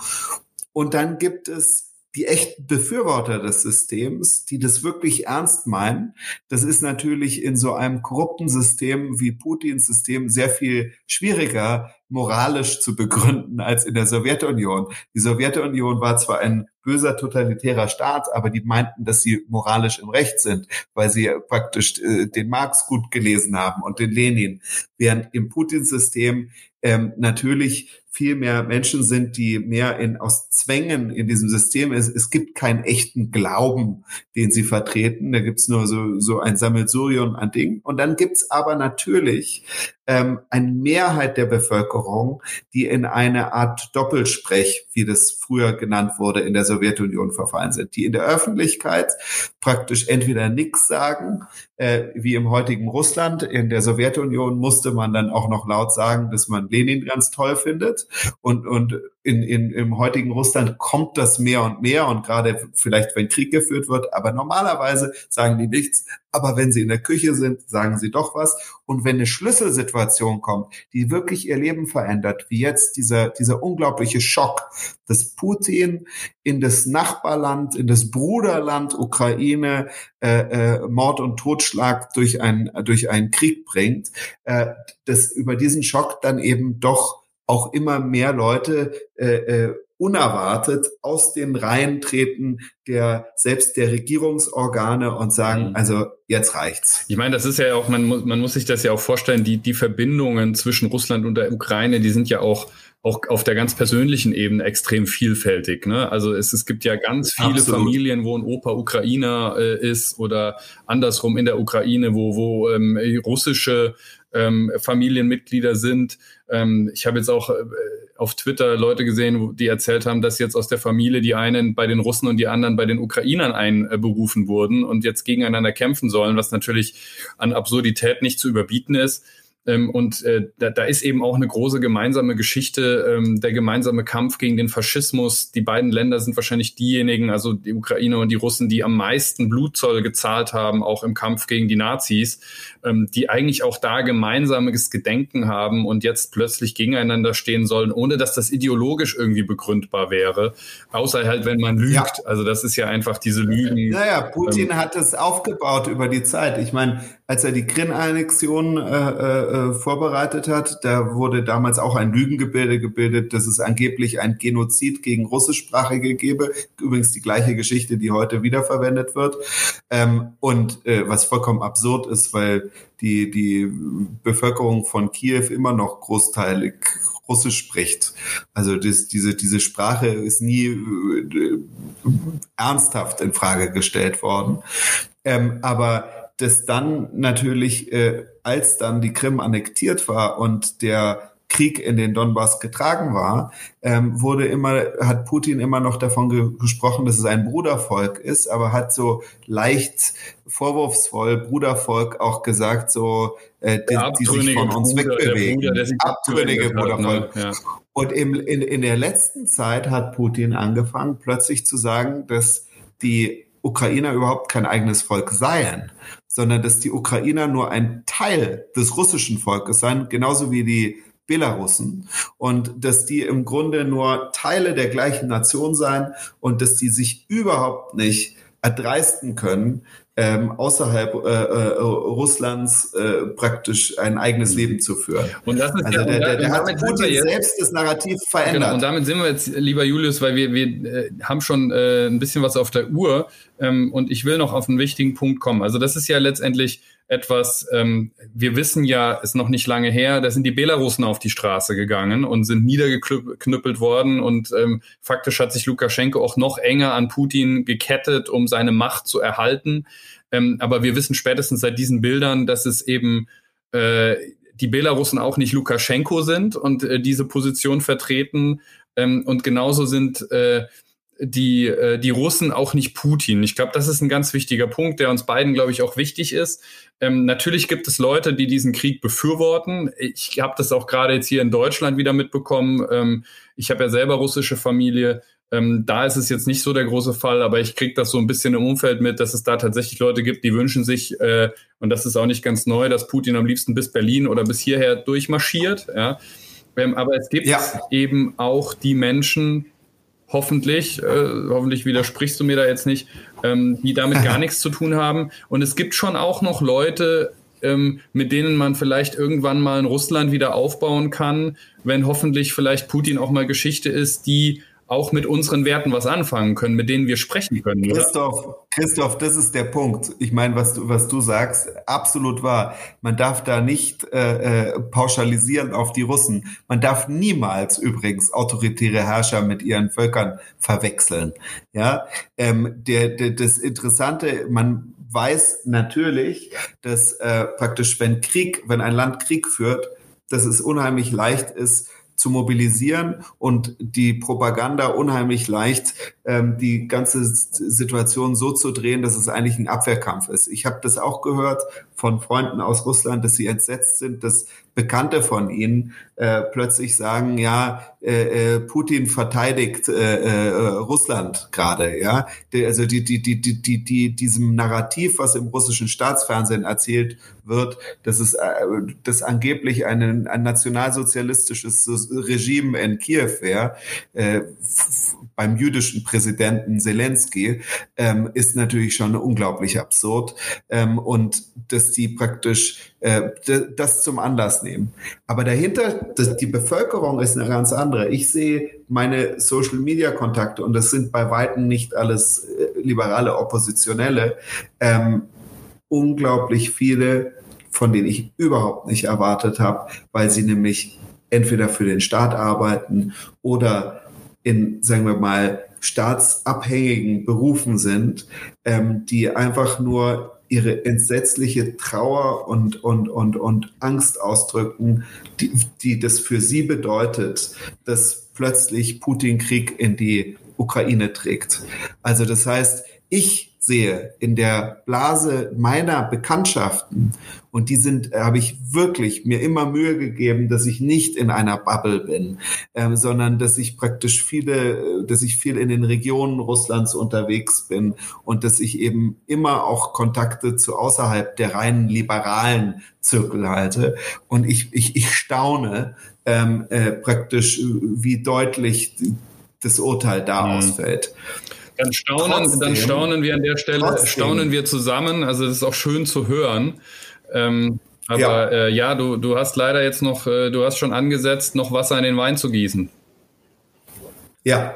Und dann gibt es die echten Befürworter des Systems, die das wirklich ernst meinen. Das ist natürlich in so einem korrupten System wie Putins System sehr viel schwieriger moralisch zu begründen als in der Sowjetunion. Die Sowjetunion war zwar ein böser totalitärer Staat, aber die meinten, dass sie moralisch im Recht sind, weil sie praktisch äh, den Marx gut gelesen haben und den Lenin. Während im Putin-System ähm, natürlich viel mehr Menschen sind, die mehr in, aus Zwängen in diesem System ist. Es gibt keinen echten Glauben, den sie vertreten. Da gibt's nur so, so ein Sammelsurium an Dingen. Und dann gibt's aber natürlich ähm, eine Mehrheit der Bevölkerung, die in eine Art Doppelsprech, wie das früher genannt wurde, in der Sowjetunion verfallen sind, die in der Öffentlichkeit praktisch entweder nichts sagen, äh, wie im heutigen Russland. In der Sowjetunion musste man dann auch noch laut sagen, dass man Lenin ganz toll findet. Und, und in, in, im heutigen Russland kommt das mehr und mehr und gerade vielleicht, wenn Krieg geführt wird, aber normalerweise sagen die nichts. Aber wenn sie in der Küche sind, sagen sie doch was. Und wenn eine Schlüsselsituation kommt, die wirklich ihr Leben verändert, wie jetzt dieser, dieser unglaubliche Schock, dass Putin in das Nachbarland, in das Bruderland Ukraine äh, äh, Mord und Totschlag durch, ein, durch einen Krieg bringt, äh, dass über diesen Schock dann eben doch auch immer mehr Leute äh, äh, unerwartet aus den Reihen treten der selbst der Regierungsorgane und sagen, mhm. also jetzt reicht's. Ich meine, das ist ja auch, man muss, man muss sich das ja auch vorstellen, die, die Verbindungen zwischen Russland und der Ukraine, die sind ja auch auch auf der ganz persönlichen Ebene extrem vielfältig. Ne? Also es, es gibt ja ganz viele Absolut. Familien, wo ein Opa Ukrainer äh, ist oder andersrum in der Ukraine, wo, wo ähm, russische ähm, Familienmitglieder sind. Ähm, ich habe jetzt auch äh, auf Twitter Leute gesehen, die erzählt haben, dass jetzt aus der Familie die einen bei den Russen und die anderen bei den Ukrainern einberufen wurden und jetzt gegeneinander kämpfen sollen, was natürlich an Absurdität nicht zu überbieten ist. Ähm, und äh, da, da ist eben auch eine große gemeinsame Geschichte, ähm, der gemeinsame Kampf gegen den Faschismus. Die beiden Länder sind wahrscheinlich diejenigen, also die Ukraine und die Russen, die am meisten Blutzoll gezahlt haben, auch im Kampf gegen die Nazis, ähm, die eigentlich auch da gemeinsames Gedenken haben und jetzt plötzlich gegeneinander stehen sollen, ohne dass das ideologisch irgendwie begründbar wäre. Außer halt, wenn man lügt. Ja. Also das ist ja einfach diese Lügen. Naja, Putin ähm, hat es aufgebaut über die Zeit. Ich meine, als er die Krim-Annexion äh, äh, vorbereitet hat, da wurde damals auch ein Lügengebilde gebildet, dass es angeblich ein Genozid gegen Russischsprachige gebe. Übrigens die gleiche Geschichte, die heute wiederverwendet wird. Ähm, und äh, was vollkommen absurd ist, weil die, die Bevölkerung von Kiew immer noch großteilig Russisch spricht. Also das, diese, diese Sprache ist nie äh, ernsthaft in Frage gestellt worden. Ähm, aber dass dann natürlich, äh, als dann die Krim annektiert war und der Krieg in den Donbass getragen war, ähm, wurde immer, hat Putin immer noch davon ge gesprochen, dass es ein Brudervolk ist, aber hat so leicht vorwurfsvoll Brudervolk auch gesagt, so äh, die, die sich von uns Bruder, wegbewegen. Der Bruder, abtrünnige ne? Brudervolk. Ne? Ja. Und im, in, in der letzten Zeit hat Putin angefangen, plötzlich zu sagen, dass die Ukrainer überhaupt kein eigenes Volk seien, sondern dass die Ukrainer nur ein Teil des russischen Volkes seien, genauso wie die Belarussen und dass die im Grunde nur Teile der gleichen Nation seien und dass die sich überhaupt nicht erdreisten können, ähm, außerhalb äh, äh, Russlands äh, praktisch ein eigenes Leben zu führen. Und das ist also ja, der, der, der hat Putin jetzt, selbst das Narrativ verändert. Genau, und damit sind wir jetzt, lieber Julius, weil wir, wir äh, haben schon äh, ein bisschen was auf der Uhr ähm, und ich will noch auf einen wichtigen Punkt kommen. Also das ist ja letztendlich etwas, ähm, wir wissen ja, ist noch nicht lange her, da sind die Belarusen auf die Straße gegangen und sind niedergeknüppelt worden und ähm, faktisch hat sich Lukaschenko auch noch enger an Putin gekettet, um seine Macht zu erhalten. Ähm, aber wir wissen spätestens seit diesen Bildern, dass es eben äh, die Belarusen auch nicht Lukaschenko sind und äh, diese Position vertreten. Ähm, und genauso sind äh, die, äh, die Russen auch nicht Putin. Ich glaube, das ist ein ganz wichtiger Punkt, der uns beiden, glaube ich, auch wichtig ist. Ähm, natürlich gibt es Leute, die diesen Krieg befürworten. Ich habe das auch gerade jetzt hier in Deutschland wieder mitbekommen. Ähm, ich habe ja selber russische Familie. Ähm, da ist es jetzt nicht so der große Fall, aber ich kriege das so ein bisschen im Umfeld mit, dass es da tatsächlich Leute gibt, die wünschen sich, äh, und das ist auch nicht ganz neu, dass Putin am liebsten bis Berlin oder bis hierher durchmarschiert. Ja. Ähm, aber es gibt ja. eben auch die Menschen, hoffentlich, äh, hoffentlich widersprichst du mir da jetzt nicht, ähm, die damit gar nichts zu tun haben. Und es gibt schon auch noch Leute, ähm, mit denen man vielleicht irgendwann mal in Russland wieder aufbauen kann, wenn hoffentlich vielleicht Putin auch mal Geschichte ist, die auch mit unseren Werten was anfangen können, mit denen wir sprechen können. Christoph, oder? Christoph, das ist der Punkt. Ich meine, was du, was du sagst, absolut wahr. Man darf da nicht äh, äh, pauschalisieren auf die Russen. Man darf niemals übrigens autoritäre Herrscher mit ihren Völkern verwechseln. Ja, ähm, der, der, das Interessante, man weiß natürlich, dass äh, praktisch, wenn Krieg, wenn ein Land Krieg führt, dass es unheimlich leicht ist, zu mobilisieren und die Propaganda unheimlich leicht, die ganze Situation so zu drehen, dass es eigentlich ein Abwehrkampf ist. Ich habe das auch gehört von Freunden aus Russland, dass sie entsetzt sind, dass Bekannte von ihnen äh, plötzlich sagen, ja, äh, äh, Putin verteidigt äh, äh, Russland gerade, ja. Also die, die, die, die, die, die, diesem Narrativ, was im russischen Staatsfernsehen erzählt wird, dass es äh, dass angeblich ein, ein nationalsozialistisches Regime in Kiew wäre, beim jüdischen Präsidenten Zelensky, ähm, ist natürlich schon unglaublich absurd. Ähm, und dass die praktisch äh, das zum Anlass nehmen. Aber dahinter, das, die Bevölkerung ist eine ganz andere. Ich sehe meine Social-Media-Kontakte, und das sind bei Weitem nicht alles äh, liberale Oppositionelle, ähm, unglaublich viele, von denen ich überhaupt nicht erwartet habe, weil sie nämlich entweder für den Staat arbeiten oder in, sagen wir mal, staatsabhängigen Berufen sind, ähm, die einfach nur ihre entsetzliche Trauer und, und, und, und Angst ausdrücken, die, die das für sie bedeutet, dass plötzlich Putin Krieg in die Ukraine trägt. Also das heißt, ich sehe in der Blase meiner Bekanntschaften, und die sind, habe ich wirklich mir immer Mühe gegeben, dass ich nicht in einer Bubble bin, ähm, sondern dass ich praktisch viele, dass ich viel in den Regionen Russlands unterwegs bin und dass ich eben immer auch Kontakte zu außerhalb der reinen liberalen Zirkel halte. Und ich, ich, ich staune ähm, äh, praktisch, wie deutlich das Urteil da mhm. ausfällt. Dann staunen, trotzdem, dann staunen wir an der Stelle, trotzdem. staunen wir zusammen. Also das ist auch schön zu hören. Ähm, aber ja, äh, ja du, du hast leider jetzt noch, äh, du hast schon angesetzt, noch Wasser in den Wein zu gießen. Ja,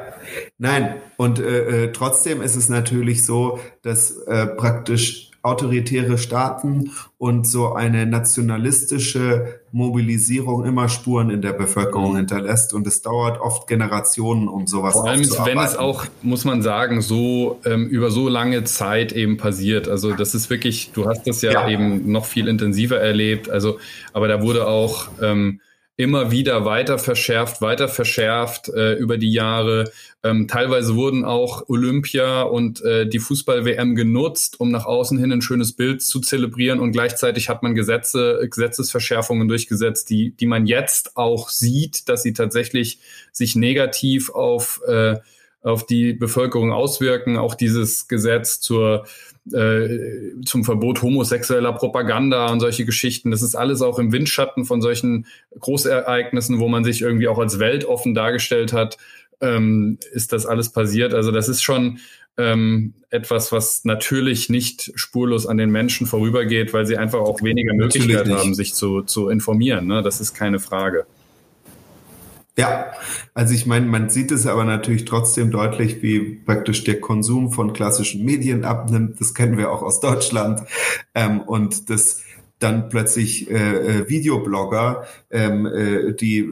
nein. Und äh, äh trotzdem ist es natürlich so, dass äh, praktisch autoritäre Staaten und so eine nationalistische Mobilisierung immer Spuren in der Bevölkerung mhm. hinterlässt und es dauert oft Generationen, um sowas Vor allem, wenn es auch, muss man sagen, so ähm, über so lange Zeit eben passiert. Also das ist wirklich, du hast das ja, ja. eben noch viel intensiver erlebt. Also, aber da wurde auch ähm, immer wieder weiter verschärft, weiter verschärft äh, über die Jahre. Ähm, teilweise wurden auch Olympia und äh, die Fußball-WM genutzt, um nach außen hin ein schönes Bild zu zelebrieren und gleichzeitig hat man Gesetze, Gesetzesverschärfungen durchgesetzt, die, die man jetzt auch sieht, dass sie tatsächlich sich negativ auf, äh, auf die Bevölkerung auswirken. Auch dieses Gesetz zur äh, zum Verbot homosexueller Propaganda und solche Geschichten. Das ist alles auch im Windschatten von solchen Großereignissen, wo man sich irgendwie auch als weltoffen dargestellt hat, ähm, ist das alles passiert. Also das ist schon ähm, etwas, was natürlich nicht spurlos an den Menschen vorübergeht, weil sie einfach auch weniger Möglichkeit haben, sich zu, zu informieren. Ne? Das ist keine Frage. Ja, also ich meine, man sieht es aber natürlich trotzdem deutlich, wie praktisch der Konsum von klassischen Medien abnimmt. Das kennen wir auch aus Deutschland. Ähm, und das dann plötzlich äh, äh Videoblogger, ähm, äh, die,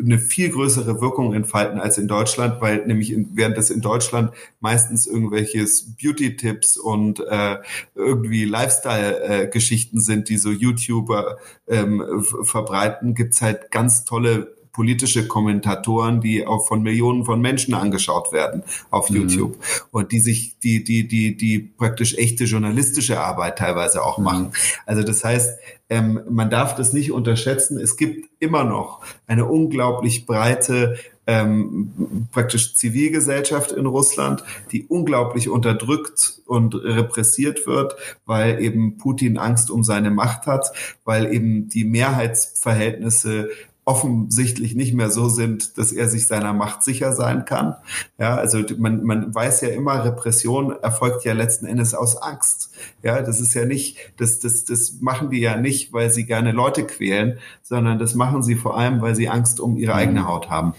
eine viel größere Wirkung entfalten als in Deutschland, weil nämlich in, während das in Deutschland meistens irgendwelches Beauty-Tipps und äh, irgendwie Lifestyle-Geschichten äh, sind, die so YouTuber ähm, verbreiten, gibt's halt ganz tolle politische Kommentatoren, die auch von Millionen von Menschen angeschaut werden auf mhm. YouTube und die sich, die, die, die, die praktisch echte journalistische Arbeit teilweise auch mhm. machen. Also das heißt, ähm, man darf das nicht unterschätzen. Es gibt immer noch eine unglaublich breite ähm, praktisch Zivilgesellschaft in Russland, die unglaublich unterdrückt und repressiert wird, weil eben Putin Angst um seine Macht hat, weil eben die Mehrheitsverhältnisse offensichtlich nicht mehr so sind, dass er sich seiner Macht sicher sein kann. Ja, also man, man weiß ja immer, Repression erfolgt ja letzten Endes aus Angst. Ja, das ist ja nicht, das, das, das machen die ja nicht, weil sie gerne Leute quälen, sondern das machen sie vor allem, weil sie Angst um ihre eigene Haut haben.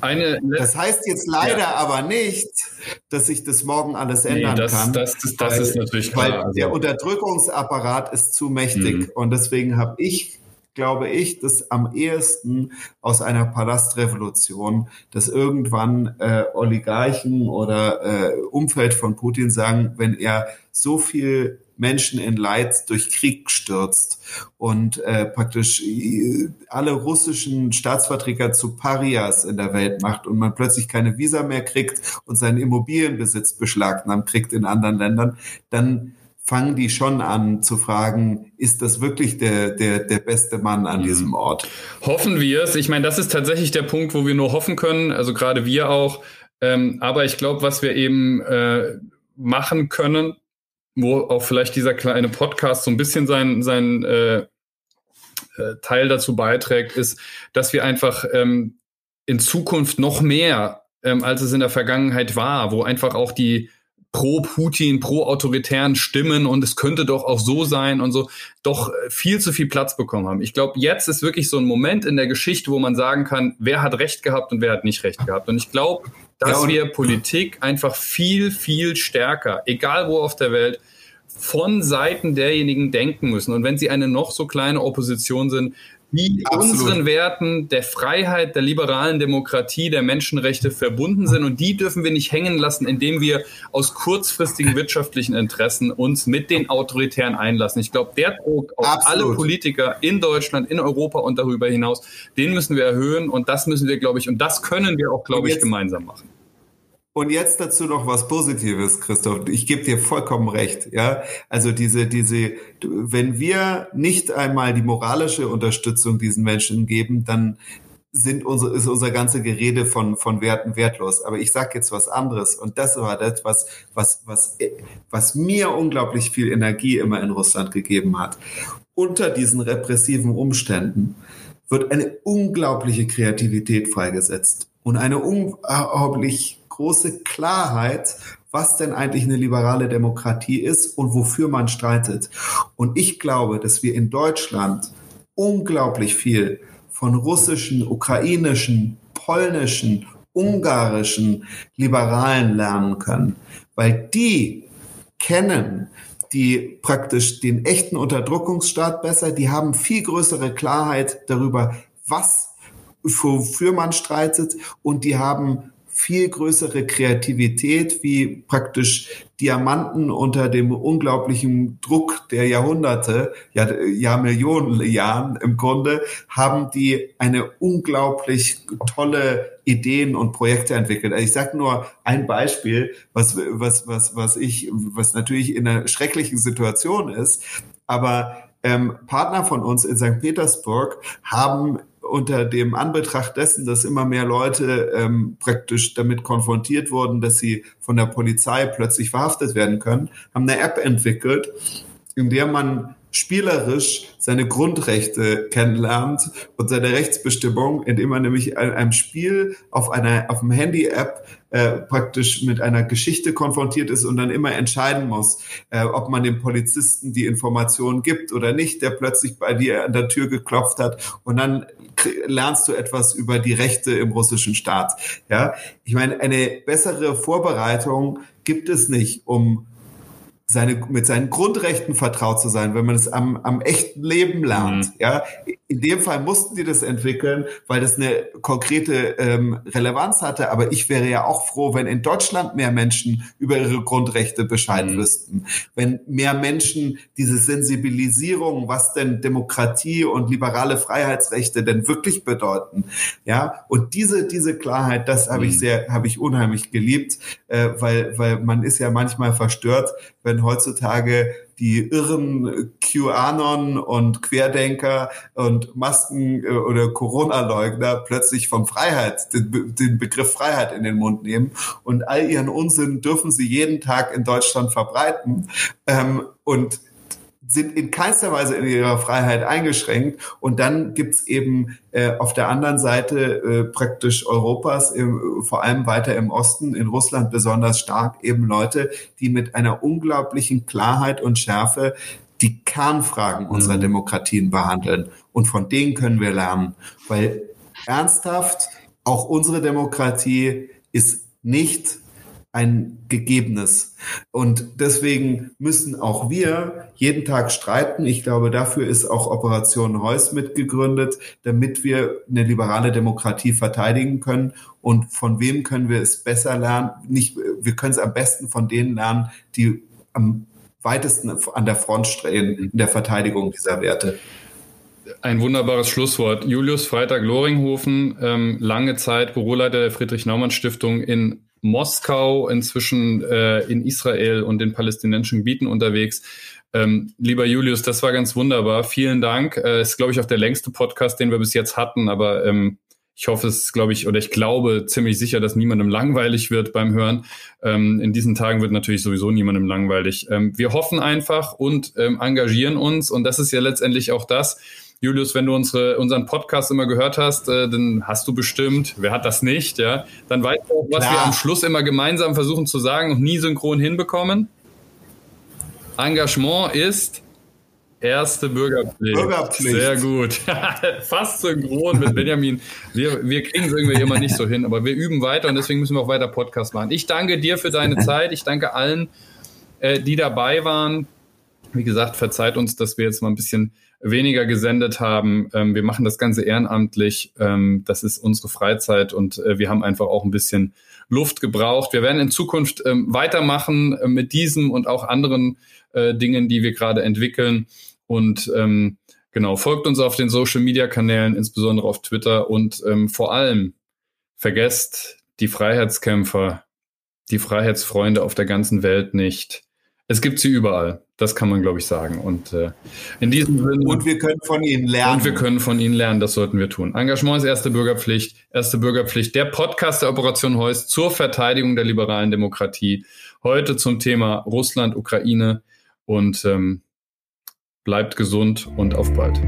Eine, das heißt jetzt leider ja. aber nicht, dass sich das morgen alles ändern nee, das, kann. Das, das, das weil, ist natürlich klar. Weil also. der Unterdrückungsapparat ist zu mächtig. Mhm. Und deswegen habe ich glaube ich, dass am ehesten aus einer Palastrevolution, dass irgendwann äh, Oligarchen oder äh, Umfeld von Putin sagen, wenn er so viel Menschen in Leid durch Krieg stürzt und äh, praktisch äh, alle russischen Staatsvertreter zu Parias in der Welt macht und man plötzlich keine Visa mehr kriegt und seinen Immobilienbesitz beschlagnahmt kriegt in anderen Ländern, dann fangen die schon an zu fragen, ist das wirklich der, der, der beste Mann an mhm. diesem Ort? Hoffen wir es. Ich meine, das ist tatsächlich der Punkt, wo wir nur hoffen können, also gerade wir auch. Ähm, aber ich glaube, was wir eben äh, machen können, wo auch vielleicht dieser kleine Podcast so ein bisschen sein, sein äh, äh, Teil dazu beiträgt, ist, dass wir einfach ähm, in Zukunft noch mehr, ähm, als es in der Vergangenheit war, wo einfach auch die pro-Putin, pro-autoritären Stimmen und es könnte doch auch so sein und so, doch äh, viel zu viel Platz bekommen haben. Ich glaube, jetzt ist wirklich so ein Moment in der Geschichte, wo man sagen kann, wer hat Recht gehabt und wer hat nicht Recht gehabt. Und ich glaube, dass ja, wir Politik einfach viel, viel stärker, egal wo auf der Welt, von Seiten derjenigen denken müssen. Und wenn sie eine noch so kleine Opposition sind, die Absolut. unseren Werten der Freiheit, der liberalen Demokratie, der Menschenrechte verbunden sind. Und die dürfen wir nicht hängen lassen, indem wir aus kurzfristigen wirtschaftlichen Interessen uns mit den Autoritären einlassen. Ich glaube, der Druck auf Absolut. alle Politiker in Deutschland, in Europa und darüber hinaus, den müssen wir erhöhen. Und das müssen wir, glaube ich, und das können wir auch, glaube ich, gemeinsam machen. Und jetzt dazu noch was Positives, Christoph. Ich gebe dir vollkommen recht. Ja, also diese, diese, wenn wir nicht einmal die moralische Unterstützung diesen Menschen geben, dann sind unsere, ist unser ganze Gerede von, von Werten wertlos. Aber ich sage jetzt was anderes. Und das war das, was, was, was, was mir unglaublich viel Energie immer in Russland gegeben hat. Unter diesen repressiven Umständen wird eine unglaubliche Kreativität freigesetzt und eine unglaublich große Klarheit, was denn eigentlich eine liberale Demokratie ist und wofür man streitet. Und ich glaube, dass wir in Deutschland unglaublich viel von russischen, ukrainischen, polnischen, ungarischen Liberalen lernen können, weil die kennen die praktisch den echten Unterdrückungsstaat besser, die haben viel größere Klarheit darüber, was wofür man streitet. Und die haben viel größere Kreativität, wie praktisch Diamanten unter dem unglaublichen Druck der Jahrhunderte, ja, ja Millionen Jahren im Grunde, haben die eine unglaublich tolle Ideen und Projekte entwickelt. Also ich sage nur ein Beispiel, was, was, was, was ich, was natürlich in einer schrecklichen Situation ist, aber ähm, Partner von uns in St. Petersburg haben unter dem Anbetracht dessen, dass immer mehr Leute ähm, praktisch damit konfrontiert wurden, dass sie von der Polizei plötzlich verhaftet werden können, haben eine App entwickelt, in der man spielerisch seine Grundrechte kennenlernt und seine Rechtsbestimmung, indem man nämlich in einem Spiel auf einer auf dem Handy-App äh, praktisch mit einer Geschichte konfrontiert ist und dann immer entscheiden muss, äh, ob man dem Polizisten die Informationen gibt oder nicht, der plötzlich bei dir an der Tür geklopft hat und dann lernst du etwas über die Rechte im russischen Staat. Ja, ich meine, eine bessere Vorbereitung gibt es nicht, um seine, mit seinen Grundrechten vertraut zu sein, wenn man es am, am echten Leben lernt. Mhm. Ja, in dem Fall mussten die das entwickeln, weil das eine konkrete ähm, Relevanz hatte. Aber ich wäre ja auch froh, wenn in Deutschland mehr Menschen über ihre Grundrechte Bescheid mhm. wüssten. Wenn mehr Menschen diese Sensibilisierung, was denn Demokratie und liberale Freiheitsrechte denn wirklich bedeuten. Ja, und diese, diese Klarheit, das habe mhm. ich sehr, habe ich unheimlich geliebt, äh, weil, weil man ist ja manchmal verstört, wenn heutzutage die irren QAnon und Querdenker und Masken- äh, oder Corona-Leugner plötzlich von Freiheit, den, den, Begriff Freiheit in den Mund nehmen und all ihren Unsinn dürfen sie jeden Tag in Deutschland verbreiten. Ähm, und sind in keinster Weise in ihrer Freiheit eingeschränkt. Und dann gibt's eben äh, auf der anderen Seite äh, praktisch Europas, im, vor allem weiter im Osten, in Russland besonders stark, eben Leute, die mit einer unglaublichen Klarheit und Schärfe die Kernfragen mhm. unserer Demokratien behandeln. Und von denen können wir lernen. Weil ernsthaft, auch unsere Demokratie ist nicht ein Gegebenes. Und deswegen müssen auch wir jeden Tag streiten. Ich glaube, dafür ist auch Operation Heuss mitgegründet, damit wir eine liberale Demokratie verteidigen können. Und von wem können wir es besser lernen? Nicht, wir können es am besten von denen lernen, die am weitesten an der Front stehen in der Verteidigung dieser Werte. Ein wunderbares Schlusswort. Julius Freitag-Loringhofen, ähm, lange Zeit Büroleiter der Friedrich-Naumann-Stiftung in Moskau, inzwischen äh, in Israel und den palästinensischen Gebieten unterwegs. Ähm, lieber Julius, das war ganz wunderbar. Vielen Dank. Äh, ist, glaube ich, auch der längste Podcast, den wir bis jetzt hatten, aber ähm, ich hoffe es, glaube ich, oder ich glaube ziemlich sicher, dass niemandem langweilig wird beim Hören. Ähm, in diesen Tagen wird natürlich sowieso niemandem langweilig. Ähm, wir hoffen einfach und ähm, engagieren uns und das ist ja letztendlich auch das, Julius, wenn du unsere, unseren Podcast immer gehört hast, äh, dann hast du bestimmt, wer hat das nicht, ja, dann weißt du auch, was Klar. wir am Schluss immer gemeinsam versuchen zu sagen und nie synchron hinbekommen. Engagement ist erste Bürgerpflicht. Bürgerpflicht. Sehr gut. Fast synchron mit Benjamin. Wir, wir kriegen es irgendwie immer nicht so hin, aber wir üben weiter und deswegen müssen wir auch weiter Podcast machen. Ich danke dir für deine Zeit. Ich danke allen, äh, die dabei waren. Wie gesagt, verzeiht uns, dass wir jetzt mal ein bisschen weniger gesendet haben. Ähm, wir machen das Ganze ehrenamtlich. Ähm, das ist unsere Freizeit und äh, wir haben einfach auch ein bisschen Luft gebraucht. Wir werden in Zukunft ähm, weitermachen äh, mit diesem und auch anderen äh, Dingen, die wir gerade entwickeln. Und ähm, genau, folgt uns auf den Social Media Kanälen, insbesondere auf Twitter und ähm, vor allem vergesst die Freiheitskämpfer, die Freiheitsfreunde auf der ganzen Welt nicht. Es gibt sie überall. Das kann man, glaube ich, sagen. Und äh, in diesem Sinne. Und wir können von ihnen lernen. Und wir können von ihnen lernen. Das sollten wir tun. Engagement ist erste Bürgerpflicht. Erste Bürgerpflicht. Der Podcast der Operation Heuss zur Verteidigung der liberalen Demokratie. Heute zum Thema Russland, Ukraine. Und ähm, bleibt gesund und auf bald.